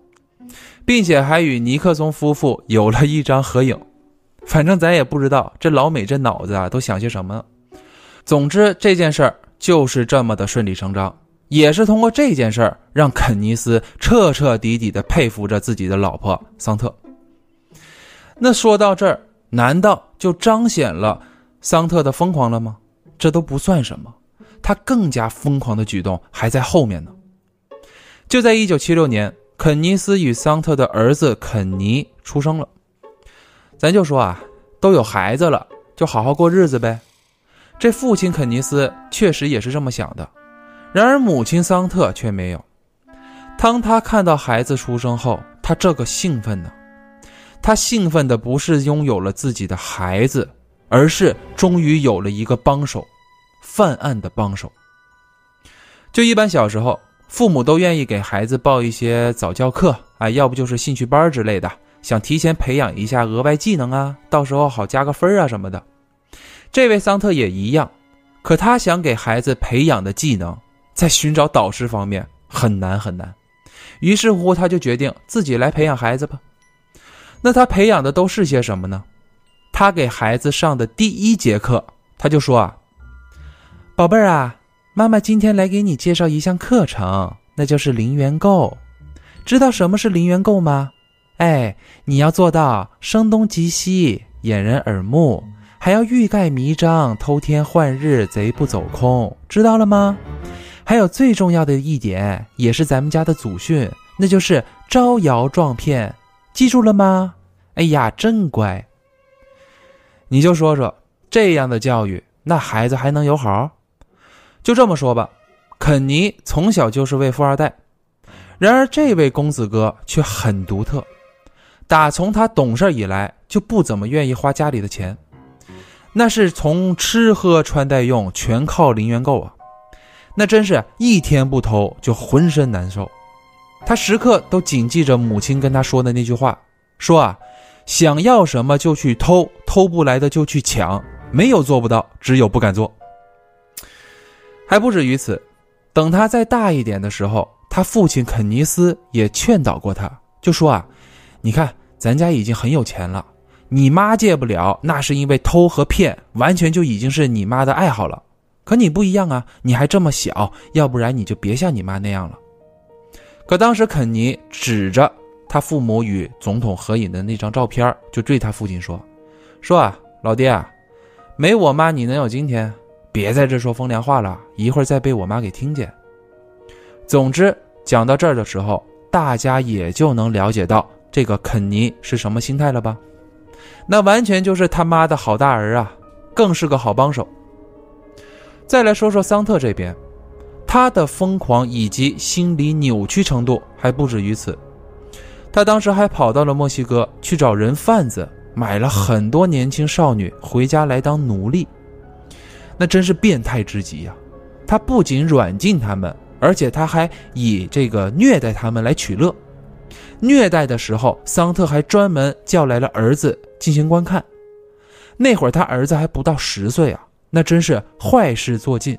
并且还与尼克松夫妇有了一张合影。反正咱也不知道这老美这脑子啊都想些什么。总之，这件事儿就是这么的顺理成章，也是通过这件事儿让肯尼斯彻彻底底的佩服着自己的老婆桑特。那说到这儿，难道就彰显了桑特的疯狂了吗？这都不算什么，他更加疯狂的举动还在后面呢。就在一九七六年，肯尼斯与桑特的儿子肯尼出生了。咱就说啊，都有孩子了，就好好过日子呗。这父亲肯尼斯确实也是这么想的，然而母亲桑特却没有。当他看到孩子出生后，他这个兴奋呢？他兴奋的不是拥有了自己的孩子，而是终于有了一个帮手，犯案的帮手。就一般小时候，父母都愿意给孩子报一些早教课啊，要不就是兴趣班之类的，想提前培养一下额外技能啊，到时候好加个分啊什么的。这位桑特也一样，可他想给孩子培养的技能，在寻找导师方面很难很难。于是乎，他就决定自己来培养孩子吧。那他培养的都是些什么呢？他给孩子上的第一节课，他就说啊：“宝贝儿啊，妈妈今天来给你介绍一项课程，那就是零元购。知道什么是零元购吗？哎，你要做到声东击西，掩人耳目，还要欲盖弥彰，偷天换日，贼不走空，知道了吗？”还有最重要的一点，也是咱们家的祖训，那就是招摇撞骗，记住了吗？哎呀，真乖！你就说说这样的教育，那孩子还能有好？就这么说吧，肯尼从小就是位富二代，然而这位公子哥却很独特，打从他懂事以来就不怎么愿意花家里的钱，那是从吃喝穿戴用全靠零元购啊。那真是一天不偷就浑身难受，他时刻都谨记着母亲跟他说的那句话：说啊，想要什么就去偷，偷不来的就去抢，没有做不到，只有不敢做。还不止于此，等他再大一点的时候，他父亲肯尼斯也劝导过他，就说啊，你看咱家已经很有钱了，你妈戒不了，那是因为偷和骗完全就已经是你妈的爱好了。可你不一样啊，你还这么小，要不然你就别像你妈那样了。可当时肯尼指着他父母与总统合影的那张照片，就对他父亲说：“说啊，老爹啊，没我妈你能有今天？别在这说风凉话了，一会儿再被我妈给听见。”总之，讲到这儿的时候，大家也就能了解到这个肯尼是什么心态了吧？那完全就是他妈的好大儿啊，更是个好帮手。再来说说桑特这边，他的疯狂以及心理扭曲程度还不止于此。他当时还跑到了墨西哥去找人贩子，买了很多年轻少女回家来当奴隶，那真是变态之极呀！他不仅软禁他们，而且他还以这个虐待他们来取乐。虐待的时候，桑特还专门叫来了儿子进行观看。那会儿他儿子还不到十岁啊。那真是坏事做尽。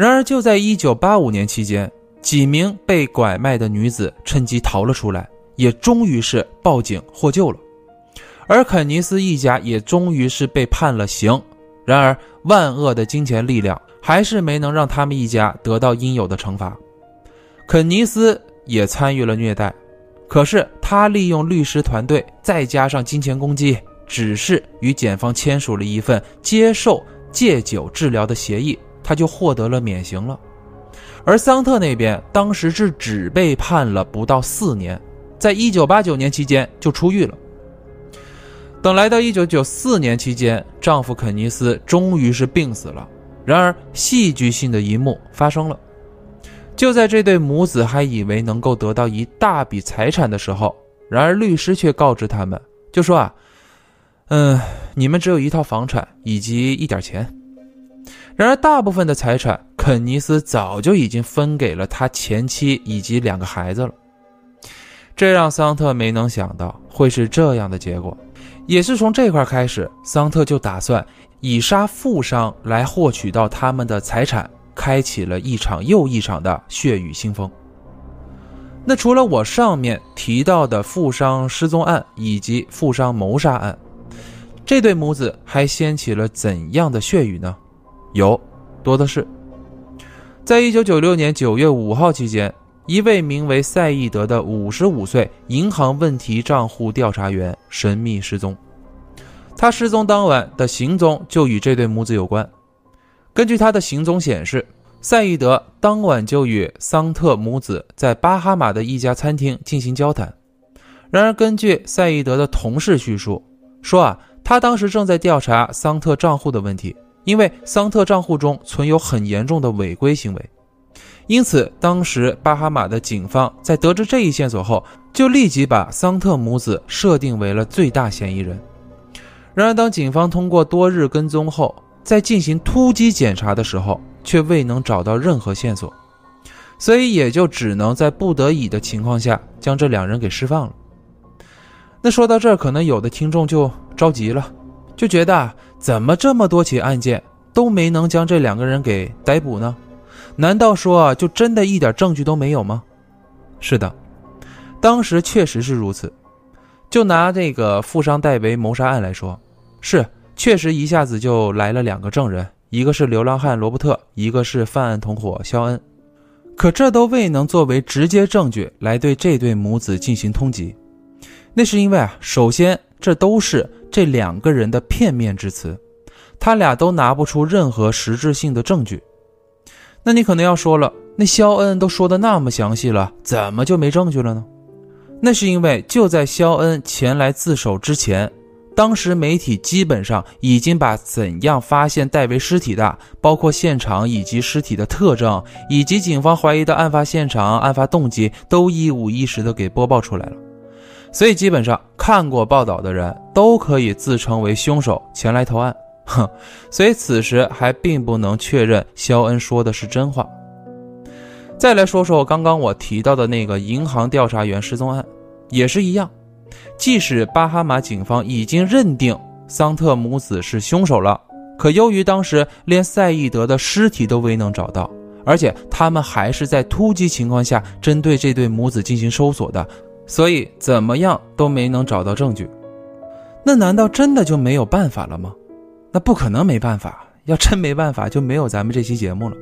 然而，就在1985年期间，几名被拐卖的女子趁机逃了出来，也终于是报警获救了。而肯尼斯一家也终于是被判了刑。然而，万恶的金钱力量还是没能让他们一家得到应有的惩罚。肯尼斯也参与了虐待，可是他利用律师团队，再加上金钱攻击，只是与检方签署了一份接受。戒酒治疗的协议，他就获得了免刑了。而桑特那边当时是只被判了不到四年，在一九八九年期间就出狱了。等来到一九九四年期间，丈夫肯尼斯终于是病死了。然而，戏剧性的一幕发生了，就在这对母子还以为能够得到一大笔财产的时候，然而律师却告知他们，就说啊。嗯，你们只有一套房产以及一点钱，然而大部分的财产，肯尼斯早就已经分给了他前妻以及两个孩子了。这让桑特没能想到会是这样的结果，也是从这块开始，桑特就打算以杀富商来获取到他们的财产，开启了一场又一场的血雨腥风。那除了我上面提到的富商失踪案以及富商谋杀案。这对母子还掀起了怎样的血雨呢？有多的是。在一九九六年九月五号期间，一位名为赛义德的五十五岁银行问题账户调查员神秘失踪。他失踪当晚的行踪就与这对母子有关。根据他的行踪显示，赛义德当晚就与桑特母子在巴哈马的一家餐厅进行交谈。然而，根据赛义德的同事叙述说啊，他当时正在调查桑特账户的问题，因为桑特账户中存有很严重的违规行为。因此，当时巴哈马的警方在得知这一线索后，就立即把桑特母子设定为了最大嫌疑人。然而，当警方通过多日跟踪后，在进行突击检查的时候，却未能找到任何线索，所以也就只能在不得已的情况下将这两人给释放了。那说到这儿，可能有的听众就着急了，就觉得，怎么这么多起案件都没能将这两个人给逮捕呢？难道说就真的一点证据都没有吗？是的，当时确实是如此。就拿这个富商戴维谋杀案来说，是确实一下子就来了两个证人。一个是流浪汉罗伯特，一个是犯案同伙肖恩，可这都未能作为直接证据来对这对母子进行通缉。那是因为啊，首先这都是这两个人的片面之词，他俩都拿不出任何实质性的证据。那你可能要说了，那肖恩都说的那么详细了，怎么就没证据了呢？那是因为就在肖恩前来自首之前。当时媒体基本上已经把怎样发现戴维尸体的，包括现场以及尸体的特征，以及警方怀疑的案发现场、案发动机，都一五一十的给播报出来了。所以基本上看过报道的人都可以自称为凶手前来投案。哼，所以此时还并不能确认肖恩说的是真话。再来说说刚刚我提到的那个银行调查员失踪案，也是一样。即使巴哈马警方已经认定桑特母子是凶手了，可由于当时连赛义德的尸体都未能找到，而且他们还是在突击情况下针对这对母子进行搜索的，所以怎么样都没能找到证据。那难道真的就没有办法了吗？那不可能没办法，要真没办法就没有咱们这期节目了。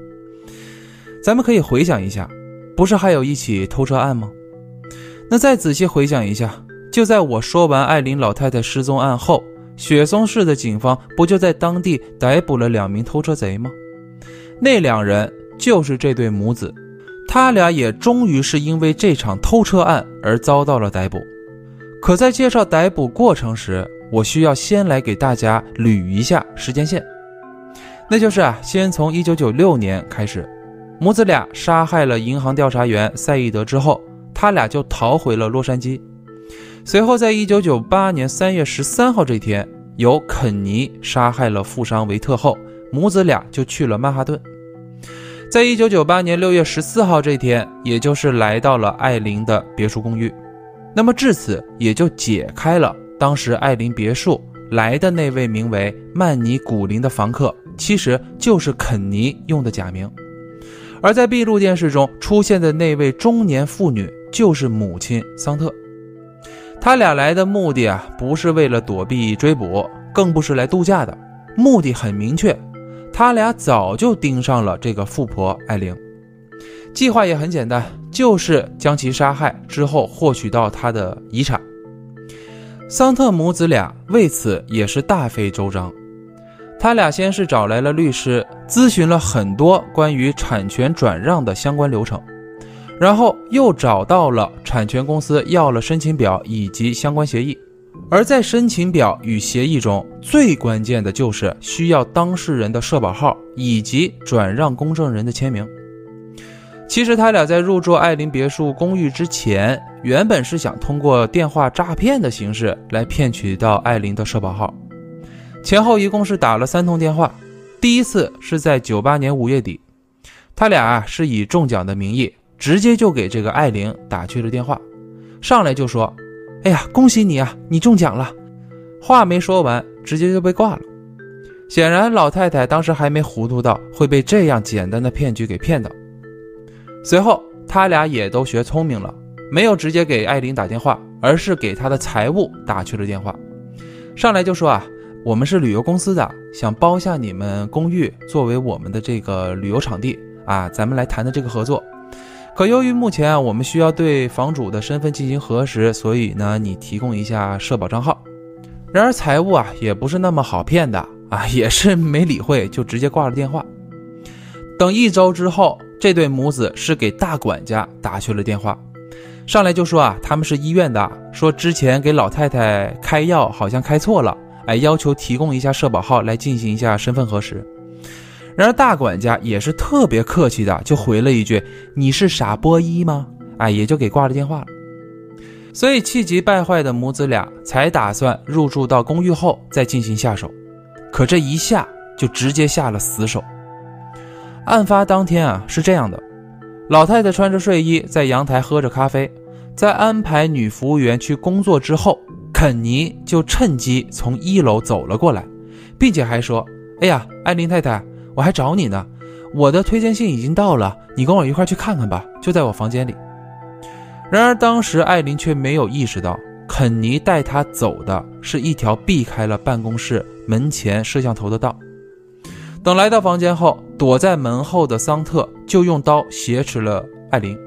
咱们可以回想一下，不是还有一起偷车案吗？那再仔细回想一下。就在我说完艾琳老太太失踪案后，雪松市的警方不就在当地逮捕了两名偷车贼吗？那两人就是这对母子，他俩也终于是因为这场偷车案而遭到了逮捕。可在介绍逮捕过程时，我需要先来给大家捋一下时间线，那就是啊，先从1996年开始，母子俩杀害了银行调查员赛义德之后，他俩就逃回了洛杉矶。随后，在一九九八年三月十三号这天，由肯尼杀害了富商维特后，母子俩就去了曼哈顿。在一九九八年六月十四号这天，也就是来到了艾琳的别墅公寓。那么至此，也就解开了当时艾琳别墅来的那位名为曼尼古林的房客，其实就是肯尼用的假名。而在闭路电视中出现的那位中年妇女，就是母亲桑特。他俩来的目的啊，不是为了躲避追捕，更不是来度假的。目的很明确，他俩早就盯上了这个富婆艾琳，计划也很简单，就是将其杀害之后获取到她的遗产。桑特母子俩为此也是大费周章，他俩先是找来了律师，咨询了很多关于产权转让的相关流程。然后又找到了产权公司，要了申请表以及相关协议。而在申请表与协议中，最关键的就是需要当事人的社保号以及转让公证人的签名。其实他俩在入住艾琳别墅公寓之前，原本是想通过电话诈骗的形式来骗取到艾琳的社保号。前后一共是打了三通电话，第一次是在九八年五月底，他俩是以中奖的名义。直接就给这个艾琳打去了电话，上来就说：“哎呀，恭喜你啊，你中奖了！”话没说完，直接就被挂了。显然，老太太当时还没糊涂到会被这样简单的骗局给骗到。随后，他俩也都学聪明了，没有直接给艾琳打电话，而是给他的财务打去了电话。上来就说：“啊，我们是旅游公司的，想包下你们公寓作为我们的这个旅游场地啊，咱们来谈的这个合作。”可由于目前啊，我们需要对房主的身份进行核实，所以呢，你提供一下社保账号。然而财务啊，也不是那么好骗的啊，也是没理会，就直接挂了电话。等一周之后，这对母子是给大管家打去了电话，上来就说啊，他们是医院的，说之前给老太太开药好像开错了，哎，要求提供一下社保号来进行一下身份核实。然而大管家也是特别客气的，就回了一句：“你是傻波一吗？”哎，也就给挂了电话了。所以气急败坏的母子俩才打算入住到公寓后再进行下手，可这一下就直接下了死手。案发当天啊是这样的，老太太穿着睡衣在阳台喝着咖啡，在安排女服务员去工作之后，肯尼就趁机从一楼走了过来，并且还说：“哎呀，艾琳太太。”我还找你呢，我的推荐信已经到了，你跟我一块去看看吧，就在我房间里。然而当时艾琳却没有意识到，肯尼带她走的是一条避开了办公室门前摄像头的道。等来到房间后，躲在门后的桑特就用刀挟持了艾琳。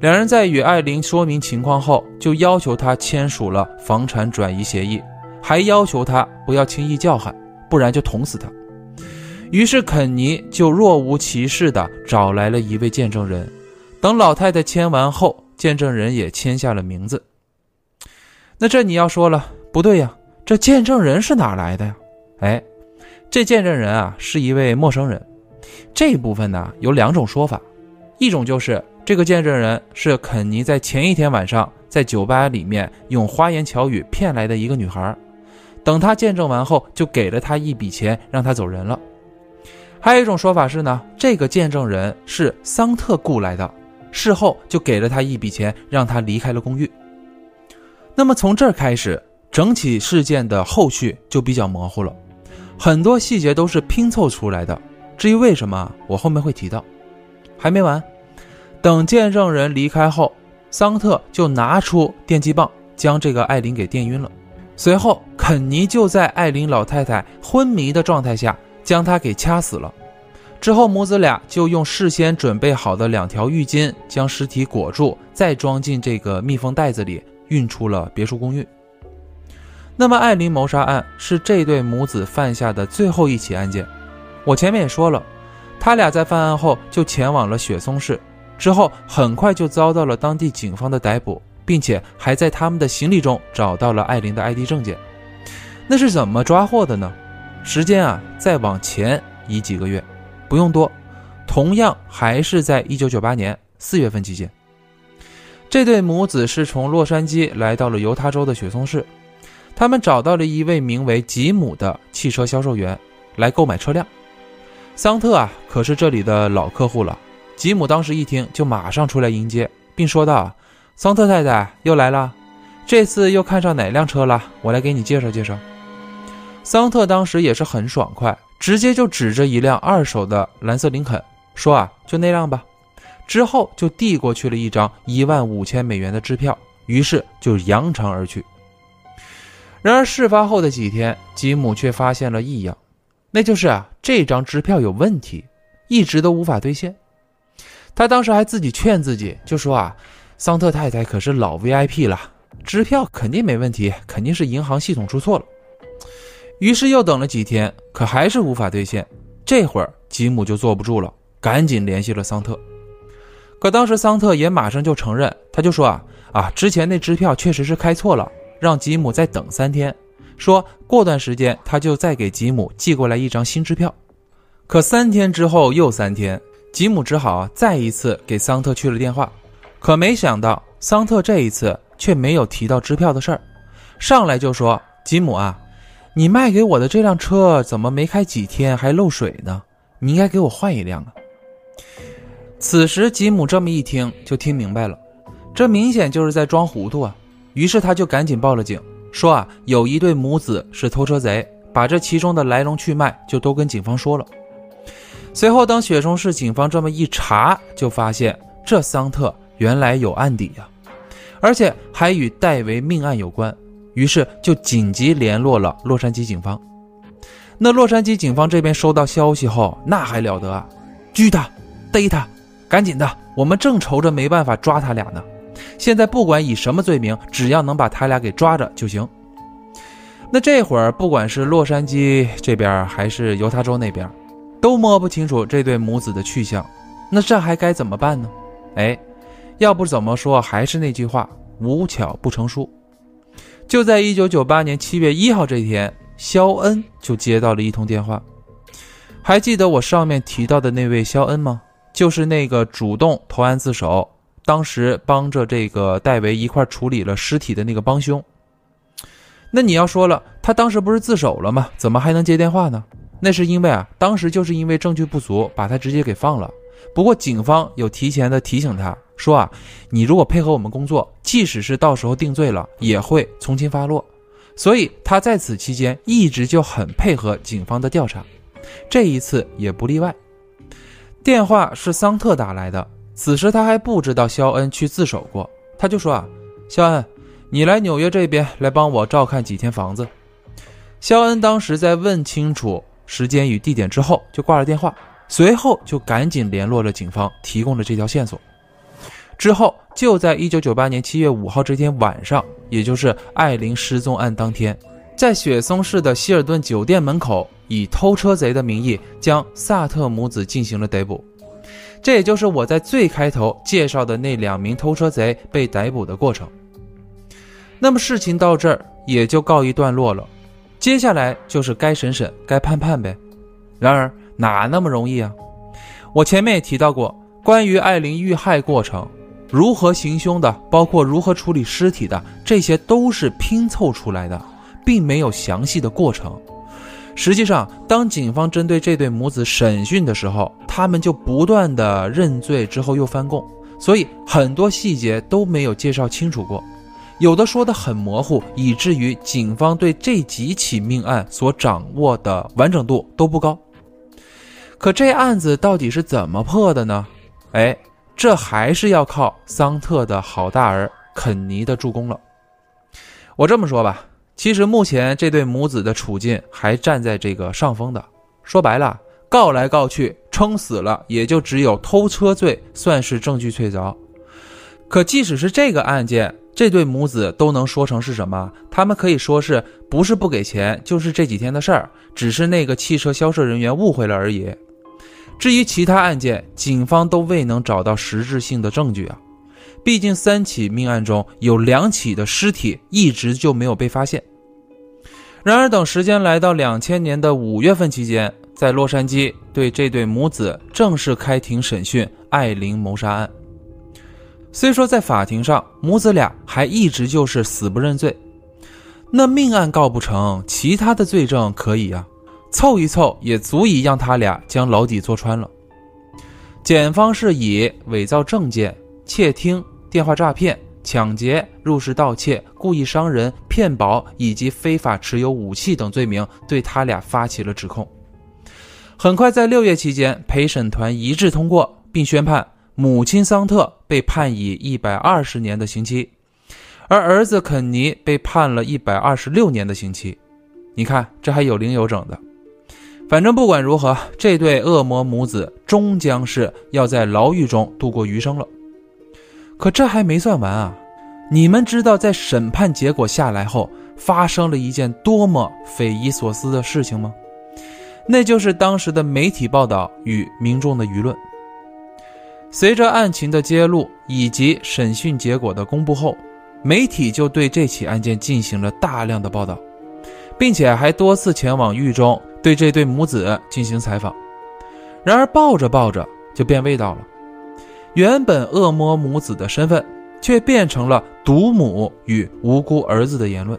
两人在与艾琳说明情况后，就要求她签署了房产转移协议，还要求她不要轻易叫喊，不然就捅死她。于是肯尼就若无其事地找来了一位见证人，等老太太签完后，见证人也签下了名字。那这你要说了，不对呀，这见证人是哪来的呀？哎，这见证人啊是一位陌生人。这部分呢有两种说法，一种就是这个见证人是肯尼在前一天晚上在酒吧里面用花言巧语骗来的一个女孩，等他见证完后，就给了他一笔钱，让他走人了。还有一种说法是呢，这个见证人是桑特雇来的，事后就给了他一笔钱，让他离开了公寓。那么从这儿开始，整起事件的后续就比较模糊了，很多细节都是拼凑出来的。至于为什么，我后面会提到。还没完，等见证人离开后，桑特就拿出电击棒将这个艾琳给电晕了。随后，肯尼就在艾琳老太太昏迷的状态下。将她给掐死了，之后母子俩就用事先准备好的两条浴巾将尸体裹住，再装进这个密封袋子里，运出了别墅公寓。那么，艾琳谋杀案是这对母子犯下的最后一起案件。我前面也说了，他俩在犯案后就前往了雪松市，之后很快就遭到了当地警方的逮捕，并且还在他们的行李中找到了艾琳的 ID 证件。那是怎么抓获的呢？时间啊，再往前移几个月，不用多，同样还是在一九九八年四月份期间。这对母子是从洛杉矶来到了犹他州的雪松市，他们找到了一位名为吉姆的汽车销售员来购买车辆。桑特啊，可是这里的老客户了。吉姆当时一听，就马上出来迎接，并说道：“桑特太太又来了，这次又看上哪辆车了？我来给你介绍介绍。”桑特当时也是很爽快，直接就指着一辆二手的蓝色林肯说：“啊，就那辆吧。”之后就递过去了一张一万五千美元的支票，于是就扬长而去。然而事发后的几天，吉姆却发现了异样，那就是啊，这张支票有问题，一直都无法兑现。他当时还自己劝自己，就说：“啊，桑特太太可是老 VIP 了，支票肯定没问题，肯定是银行系统出错了。”于是又等了几天，可还是无法兑现。这会儿吉姆就坐不住了，赶紧联系了桑特。可当时桑特也马上就承认，他就说啊啊，之前那支票确实是开错了，让吉姆再等三天，说过段时间他就再给吉姆寄过来一张新支票。可三天之后又三天，吉姆只好再一次给桑特去了电话。可没想到桑特这一次却没有提到支票的事儿，上来就说吉姆啊。你卖给我的这辆车怎么没开几天还漏水呢？你应该给我换一辆啊！此时吉姆这么一听就听明白了，这明显就是在装糊涂啊！于是他就赶紧报了警，说啊有一对母子是偷车贼，把这其中的来龙去脉就都跟警方说了。随后等雪松市警方这么一查，就发现这桑特原来有案底呀，而且还与戴维命案有关。于是就紧急联络了洛杉矶警方。那洛杉矶警方这边收到消息后，那还了得啊！拘他，逮他，赶紧的！我们正愁着没办法抓他俩呢。现在不管以什么罪名，只要能把他俩给抓着就行。那这会儿，不管是洛杉矶这边还是犹他州那边，都摸不清楚这对母子的去向，那这还该怎么办呢？哎，要不怎么说还是那句话，无巧不成书。就在一九九八年七月一号这一天，肖恩就接到了一通电话。还记得我上面提到的那位肖恩吗？就是那个主动投案自首，当时帮着这个戴维一块处理了尸体的那个帮凶。那你要说了，他当时不是自首了吗？怎么还能接电话呢？那是因为啊，当时就是因为证据不足，把他直接给放了。不过警方有提前的提醒他说啊，你如果配合我们工作，即使是到时候定罪了，也会从轻发落。所以他在此期间一直就很配合警方的调查。这一次也不例外。电话是桑特打来的，此时他还不知道肖恩去自首过，他就说啊，肖恩，你来纽约这边来帮我照看几天房子。肖恩当时在问清楚时间与地点之后，就挂了电话，随后就赶紧联络了警方，提供了这条线索。之后就在一九九八年七月五号这天晚上，也就是艾琳失踪案当天，在雪松市的希尔顿酒店门口。以偷车贼的名义将萨特母子进行了逮捕，这也就是我在最开头介绍的那两名偷车贼被逮捕的过程。那么事情到这儿也就告一段落了，接下来就是该审审、该判判呗。然而哪那么容易啊？我前面也提到过，关于艾琳遇害过程、如何行凶的，包括如何处理尸体的，这些都是拼凑出来的，并没有详细的过程。实际上，当警方针对这对母子审讯的时候，他们就不断的认罪，之后又翻供，所以很多细节都没有介绍清楚过，有的说的很模糊，以至于警方对这几起命案所掌握的完整度都不高。可这案子到底是怎么破的呢？哎，这还是要靠桑特的好大儿肯尼的助攻了。我这么说吧。其实目前这对母子的处境还站在这个上风的。说白了，告来告去，撑死了也就只有偷车罪算是证据确凿。可即使是这个案件，这对母子都能说成是什么？他们可以说是不是不给钱，就是这几天的事儿，只是那个汽车销售人员误会了而已。至于其他案件，警方都未能找到实质性的证据啊。毕竟三起命案中有两起的尸体一直就没有被发现。然而，等时间来到两千年的五月份期间，在洛杉矶对这对母子正式开庭审讯艾琳谋杀案。虽说在法庭上母子俩还一直就是死不认罪，那命案告不成，其他的罪证可以呀，凑一凑也足以让他俩将牢底坐穿了。检方是以伪造证件、窃听。电话诈骗、抢劫、入室盗窃、故意伤人、骗保以及非法持有武器等罪名，对他俩发起了指控。很快，在六月期间，陪审团一致通过，并宣判母亲桑特被判以一百二十年的刑期，而儿子肯尼被判了一百二十六年的刑期。你看，这还有零有整的。反正不管如何，这对恶魔母子终将是要在牢狱中度过余生了。可这还没算完啊！你们知道在审判结果下来后，发生了一件多么匪夷所思的事情吗？那就是当时的媒体报道与民众的舆论。随着案情的揭露以及审讯结果的公布后，媒体就对这起案件进行了大量的报道，并且还多次前往狱中对这对母子进行采访。然而，抱着抱着就变味道了。原本恶魔母子的身份，却变成了毒母与无辜儿子的言论。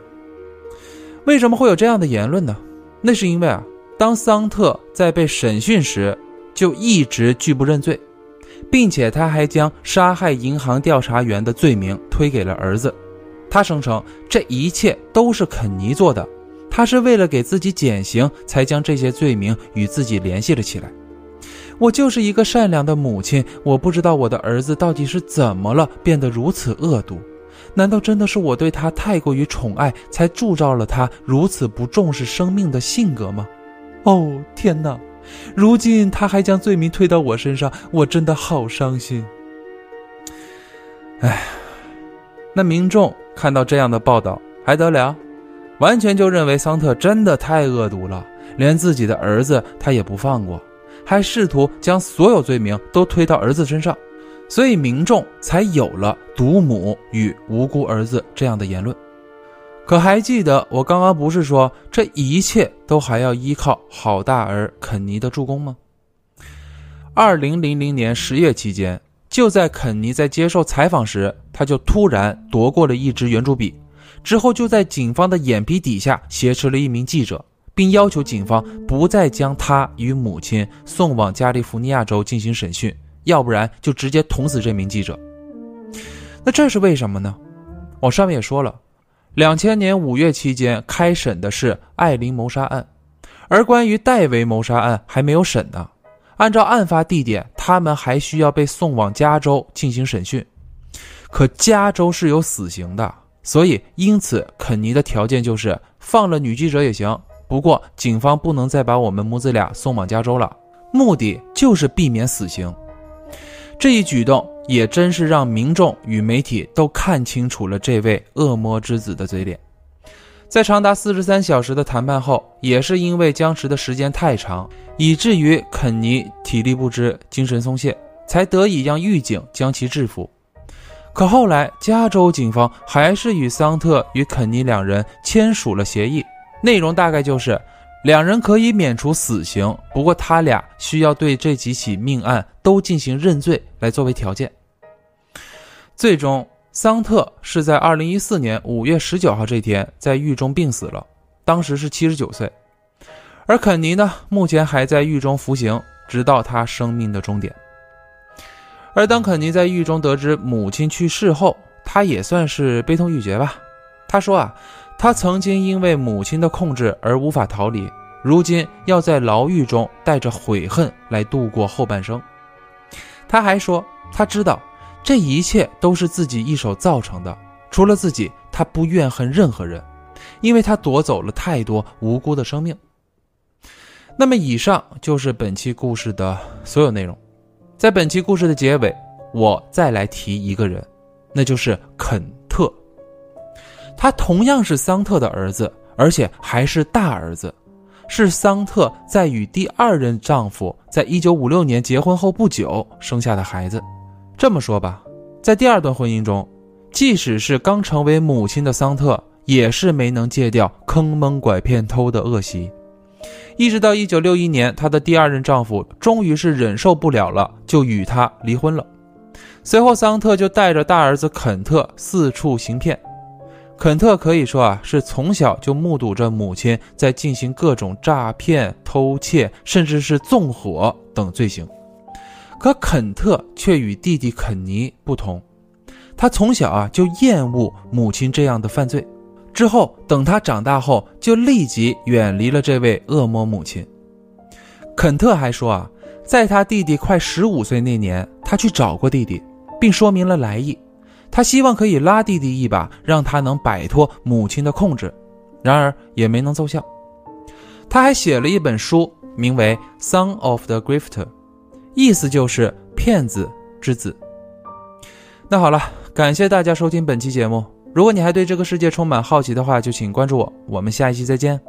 为什么会有这样的言论呢？那是因为啊，当桑特在被审讯时，就一直拒不认罪，并且他还将杀害银行调查员的罪名推给了儿子。他声称这一切都是肯尼做的，他是为了给自己减刑，才将这些罪名与自己联系了起来。我就是一个善良的母亲，我不知道我的儿子到底是怎么了，变得如此恶毒。难道真的是我对他太过于宠爱，才铸造了他如此不重视生命的性格吗？哦，天哪！如今他还将罪名推到我身上，我真的好伤心。哎，那民众看到这样的报道还得了？完全就认为桑特真的太恶毒了，连自己的儿子他也不放过。还试图将所有罪名都推到儿子身上，所以民众才有了毒母与无辜儿子这样的言论。可还记得我刚刚不是说这一切都还要依靠好大儿肯尼的助攻吗？二零零零年十月期间，就在肯尼在接受采访时，他就突然夺过了一支圆珠笔，之后就在警方的眼皮底下挟持了一名记者，并要求警方不再将他与母亲送往加利福尼亚州进行审讯，要不然就直接捅死这名记者。那这是为什么呢？我上面也说了。两千年五月期间开审的是艾琳谋杀案，而关于戴维谋杀案还没有审呢。按照案发地点，他们还需要被送往加州进行审讯。可加州是有死刑的，所以因此肯尼的条件就是放了女记者也行，不过警方不能再把我们母子俩送往加州了，目的就是避免死刑。这一举动。也真是让民众与媒体都看清楚了这位恶魔之子的嘴脸。在长达四十三小时的谈判后，也是因为僵持的时间太长，以至于肯尼体力不支、精神松懈，才得以让狱警将其制服。可后来，加州警方还是与桑特与肯尼两人签署了协议，内容大概就是。两人可以免除死刑，不过他俩需要对这几起命案都进行认罪来作为条件。最终，桑特是在二零一四年五月十九号这天在狱中病死了，当时是七十九岁。而肯尼呢，目前还在狱中服刑，直到他生命的终点。而当肯尼在狱中得知母亲去世后，他也算是悲痛欲绝吧。他说啊。他曾经因为母亲的控制而无法逃离，如今要在牢狱中带着悔恨来度过后半生。他还说，他知道这一切都是自己一手造成的，除了自己，他不怨恨任何人，因为他夺走了太多无辜的生命。那么，以上就是本期故事的所有内容。在本期故事的结尾，我再来提一个人，那就是肯特。他同样是桑特的儿子，而且还是大儿子，是桑特在与第二任丈夫在一九五六年结婚后不久生下的孩子。这么说吧，在第二段婚姻中，即使是刚成为母亲的桑特，也是没能戒掉坑蒙拐骗偷的恶习，一直到一九六一年，她的第二任丈夫终于是忍受不了了，就与她离婚了。随后，桑特就带着大儿子肯特四处行骗。肯特可以说啊，是从小就目睹着母亲在进行各种诈骗、偷窃，甚至是纵火等罪行。可肯特却与弟弟肯尼不同，他从小啊就厌恶母亲这样的犯罪。之后，等他长大后，就立即远离了这位恶魔母亲。肯特还说啊，在他弟弟快十五岁那年，他去找过弟弟，并说明了来意。他希望可以拉弟弟一把，让他能摆脱母亲的控制，然而也没能奏效。他还写了一本书，名为《Son of the Grifter》，意思就是骗子之子。那好了，感谢大家收听本期节目。如果你还对这个世界充满好奇的话，就请关注我。我们下一期再见。